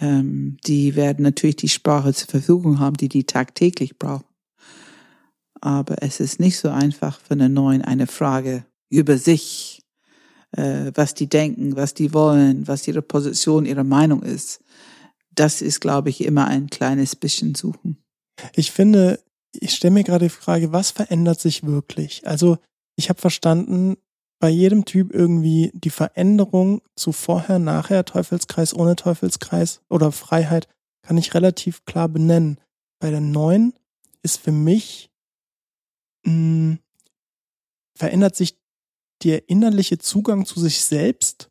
ähm, die werden natürlich die Sprache zur Verfügung haben, die die tagtäglich brauchen. Aber es ist nicht so einfach für eine Neuen eine Frage über sich, äh, was die denken, was die wollen, was ihre Position, ihre Meinung ist. Das ist, glaube ich, immer ein kleines bisschen suchen. Ich finde, ich stelle mir gerade die Frage, was verändert sich wirklich? Also ich habe verstanden, bei jedem Typ irgendwie die Veränderung zu vorher, nachher, Teufelskreis, ohne Teufelskreis oder Freiheit, kann ich relativ klar benennen. Bei der neuen ist für mich, mh, verändert sich der innerliche Zugang zu sich selbst.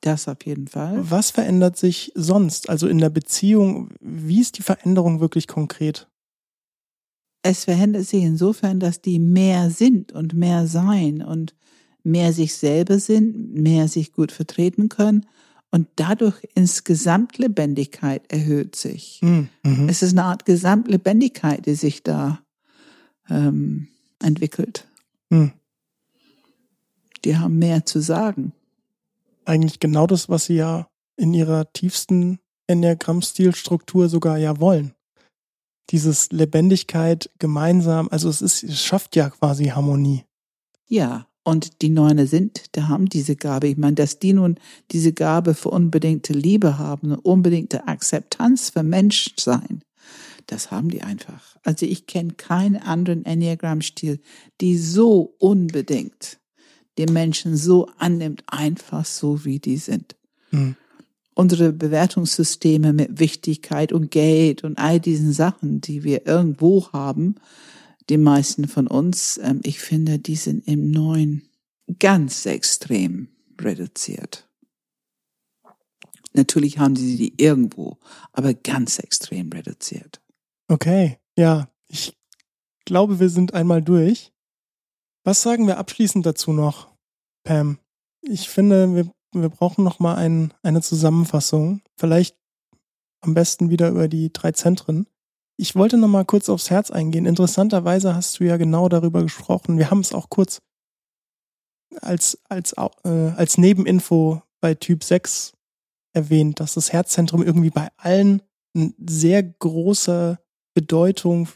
Das auf jeden Fall. Was verändert sich sonst? Also in der Beziehung, wie ist die Veränderung wirklich konkret? Es verändert sich insofern, dass die mehr sind und mehr sein und mehr sich selber sind, mehr sich gut vertreten können und dadurch insgesamt Lebendigkeit erhöht sich. Mhm. Mhm. Es ist eine Art Gesamtlebendigkeit, die sich da ähm, entwickelt. Mhm. Die haben mehr zu sagen. Eigentlich genau das, was sie ja in ihrer tiefsten Enneagramm-Stilstruktur sogar ja wollen. Dieses Lebendigkeit gemeinsam, also es ist, es schafft ja quasi Harmonie. Ja, und die Neune sind, da haben diese Gabe. Ich meine, dass die nun diese Gabe für unbedingte Liebe haben, unbedingte Akzeptanz für Menschsein, das haben die einfach. Also ich kenne keinen anderen Enneagramm-Stil, die so unbedingt den Menschen so annimmt, einfach so wie die sind. Mhm. Unsere Bewertungssysteme mit Wichtigkeit und Geld und all diesen Sachen, die wir irgendwo haben, die meisten von uns, ähm, ich finde, die sind im Neuen ganz extrem reduziert. Natürlich haben sie die irgendwo, aber ganz extrem reduziert. Okay, ja, ich glaube, wir sind einmal durch. Was sagen wir abschließend dazu noch, Pam? Ich finde, wir, wir brauchen noch mal ein, eine Zusammenfassung. Vielleicht am besten wieder über die drei Zentren. Ich wollte noch mal kurz aufs Herz eingehen. Interessanterweise hast du ja genau darüber gesprochen. Wir haben es auch kurz als, als, äh, als Nebeninfo bei Typ 6 erwähnt, dass das Herzzentrum irgendwie bei allen ein sehr großer Bedeutung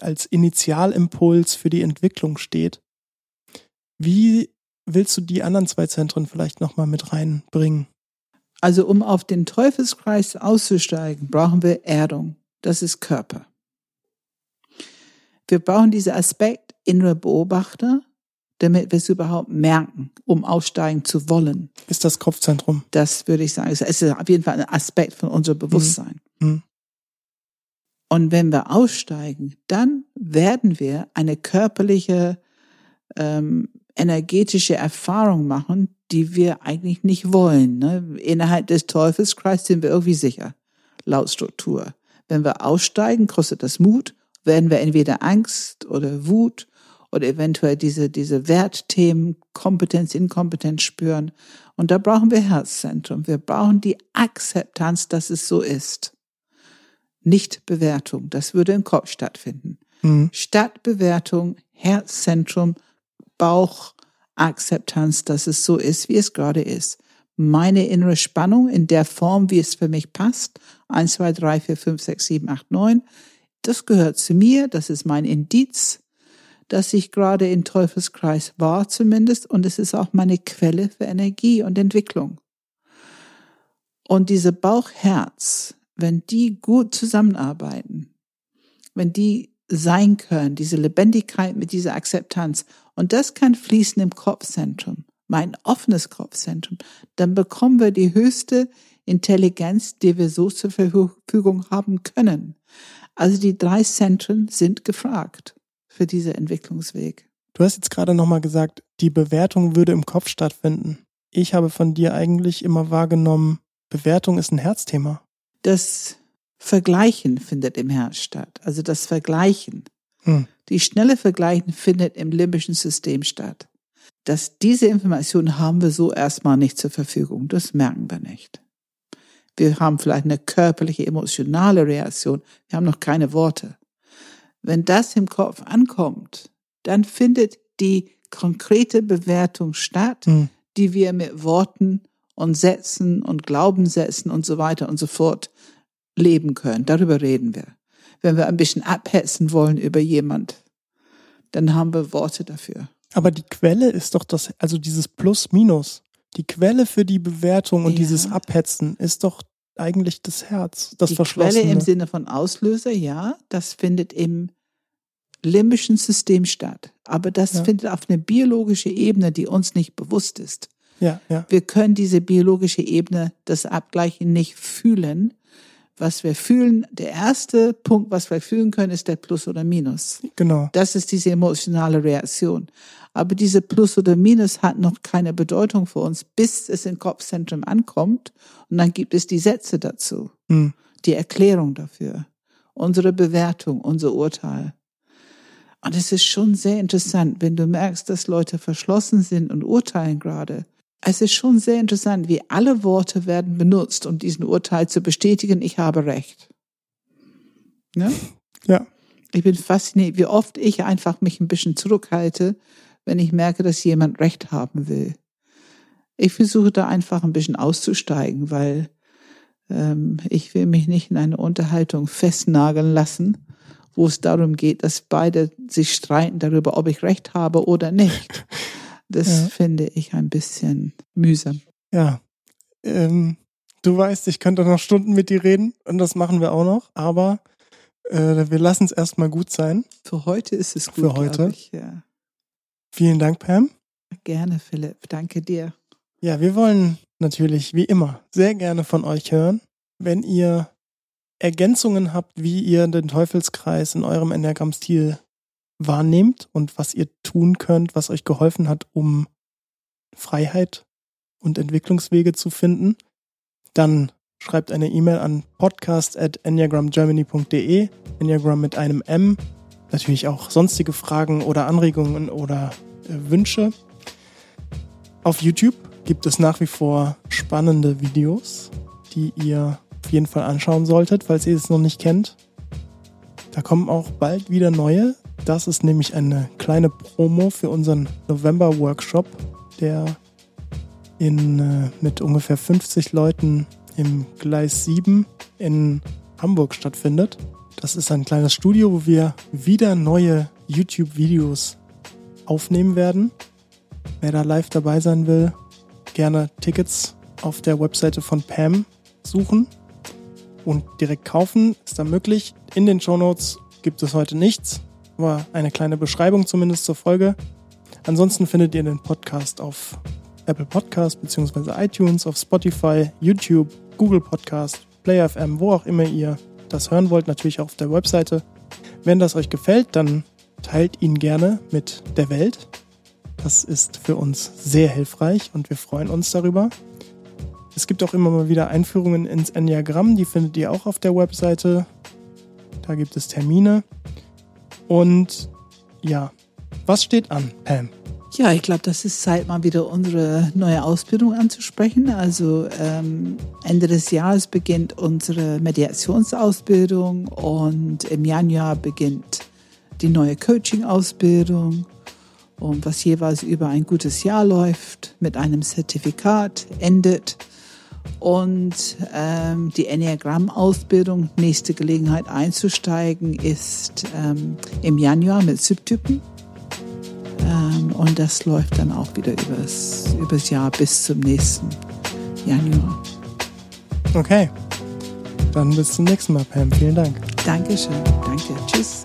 als Initialimpuls für die Entwicklung steht. Wie willst du die anderen zwei Zentren vielleicht nochmal mit reinbringen? Also um auf den Teufelskreis auszusteigen, brauchen wir Erdung. Das ist Körper. Wir brauchen diesen Aspekt innerer Beobachter, damit wir es überhaupt merken, um aussteigen zu wollen. Ist das Kopfzentrum? Das würde ich sagen. Es ist auf jeden Fall ein Aspekt von unserem Bewusstsein. Mhm. Mhm. Und wenn wir aussteigen, dann werden wir eine körperliche, ähm, energetische Erfahrung machen, die wir eigentlich nicht wollen. Ne? Innerhalb des Teufelskreises sind wir irgendwie sicher, laut Struktur. Wenn wir aussteigen, kostet das Mut, werden wir entweder Angst oder Wut oder eventuell diese, diese Wertthemen, Kompetenz, Inkompetenz spüren. Und da brauchen wir Herzzentrum. Wir brauchen die Akzeptanz, dass es so ist. Nicht Bewertung. Das würde im Kopf stattfinden. Mhm. Statt Bewertung, Herzzentrum, Bauch, Akzeptanz, dass es so ist, wie es gerade ist. Meine innere Spannung in der Form, wie es für mich passt. Eins, zwei, drei, vier, fünf, sechs, sieben, acht, neun. Das gehört zu mir. Das ist mein Indiz, dass ich gerade in Teufelskreis war zumindest. Und es ist auch meine Quelle für Energie und Entwicklung. Und diese Bauch-Herz, wenn die gut zusammenarbeiten, wenn die sein können, diese Lebendigkeit mit dieser Akzeptanz, und das kann fließen im Kopfzentrum, mein offenes Kopfzentrum, dann bekommen wir die höchste Intelligenz, die wir so zur Verfügung haben können. Also die drei Zentren sind gefragt für diesen Entwicklungsweg. Du hast jetzt gerade nochmal gesagt, die Bewertung würde im Kopf stattfinden. Ich habe von dir eigentlich immer wahrgenommen, Bewertung ist ein Herzthema das Vergleichen findet im Herz statt. Also das Vergleichen. Hm. Die schnelle Vergleichen findet im limbischen System statt. Dass diese Information haben wir so erstmal nicht zur Verfügung. Das merken wir nicht. Wir haben vielleicht eine körperliche, emotionale Reaktion. Wir haben noch keine Worte. Wenn das im Kopf ankommt, dann findet die konkrete Bewertung statt, hm. die wir mit Worten und Sätzen und Glaubenssätzen und so weiter und so fort leben können. Darüber reden wir. Wenn wir ein bisschen abhetzen wollen über jemand, dann haben wir Worte dafür. Aber die Quelle ist doch das, also dieses Plus-Minus. Die Quelle für die Bewertung und ja. dieses Abhetzen ist doch eigentlich das Herz, das die Verschlossene. Quelle im Sinne von Auslöser, ja, das findet im limbischen System statt. Aber das ja. findet auf einer biologischen Ebene, die uns nicht bewusst ist. Ja, ja. Wir können diese biologische Ebene, das Abgleichen nicht fühlen. Was wir fühlen, der erste Punkt, was wir fühlen können, ist der Plus oder Minus. Genau. Das ist diese emotionale Reaktion. Aber diese Plus oder Minus hat noch keine Bedeutung für uns, bis es im Kopfzentrum ankommt. Und dann gibt es die Sätze dazu, hm. die Erklärung dafür, unsere Bewertung, unser Urteil. Und es ist schon sehr interessant, wenn du merkst, dass Leute verschlossen sind und urteilen gerade, es ist schon sehr interessant, wie alle Worte werden benutzt, um diesen Urteil zu bestätigen, ich habe Recht. Ne? Ja. Ich bin fasziniert, wie oft ich einfach mich ein bisschen zurückhalte, wenn ich merke, dass jemand Recht haben will. Ich versuche da einfach ein bisschen auszusteigen, weil ähm, ich will mich nicht in eine Unterhaltung festnageln lassen, wo es darum geht, dass beide sich streiten darüber, ob ich recht habe oder nicht. Das ja. finde ich ein bisschen mühsam. Ja. Ähm, du weißt, ich könnte noch Stunden mit dir reden und das machen wir auch noch, aber äh, wir lassen es erstmal gut sein. Für heute ist es gut. Für heute. Ich, ja. Vielen Dank, Pam. Gerne, Philipp. Danke dir. Ja, wir wollen natürlich wie immer sehr gerne von euch hören. Wenn ihr Ergänzungen habt, wie ihr den Teufelskreis in eurem Enneagramm-Stil wahrnehmt und was ihr tun könnt, was euch geholfen hat, um Freiheit und Entwicklungswege zu finden, dann schreibt eine E-Mail an podcast at enneagramgermany.de, Enneagram mit einem M. Natürlich auch sonstige Fragen oder Anregungen oder äh, Wünsche. Auf YouTube gibt es nach wie vor spannende Videos, die ihr auf jeden Fall anschauen solltet, falls ihr es noch nicht kennt. Da kommen auch bald wieder neue. Das ist nämlich eine kleine Promo für unseren November-Workshop, der in, äh, mit ungefähr 50 Leuten im Gleis 7 in Hamburg stattfindet. Das ist ein kleines Studio, wo wir wieder neue YouTube-Videos aufnehmen werden. Wer da live dabei sein will, gerne Tickets auf der Webseite von Pam suchen und direkt kaufen. Ist da möglich. In den Show Notes gibt es heute nichts, aber eine kleine Beschreibung zumindest zur Folge. Ansonsten findet ihr den Podcast auf Apple Podcast bzw. iTunes, auf Spotify, YouTube, Google Podcast, Player FM, wo auch immer ihr das hören wollt, natürlich auch auf der Webseite. Wenn das euch gefällt, dann teilt ihn gerne mit der Welt. Das ist für uns sehr hilfreich und wir freuen uns darüber. Es gibt auch immer mal wieder Einführungen ins Enneagramm, die findet ihr auch auf der Webseite. Da gibt es Termine. Und ja, was steht an, Pam? Ja, ich glaube, das ist Zeit, mal wieder unsere neue Ausbildung anzusprechen. Also ähm, Ende des Jahres beginnt unsere Mediationsausbildung und im Januar beginnt die neue Coaching-Ausbildung und was jeweils über ein gutes Jahr läuft, mit einem Zertifikat endet. Und ähm, die Enneagramm-Ausbildung, nächste Gelegenheit einzusteigen, ist ähm, im Januar mit Subtypen. Ähm, und das läuft dann auch wieder übers, übers Jahr bis zum nächsten Januar. Okay. Dann bis zum nächsten Mal, Pam. Vielen Dank. Dankeschön. Danke. Tschüss.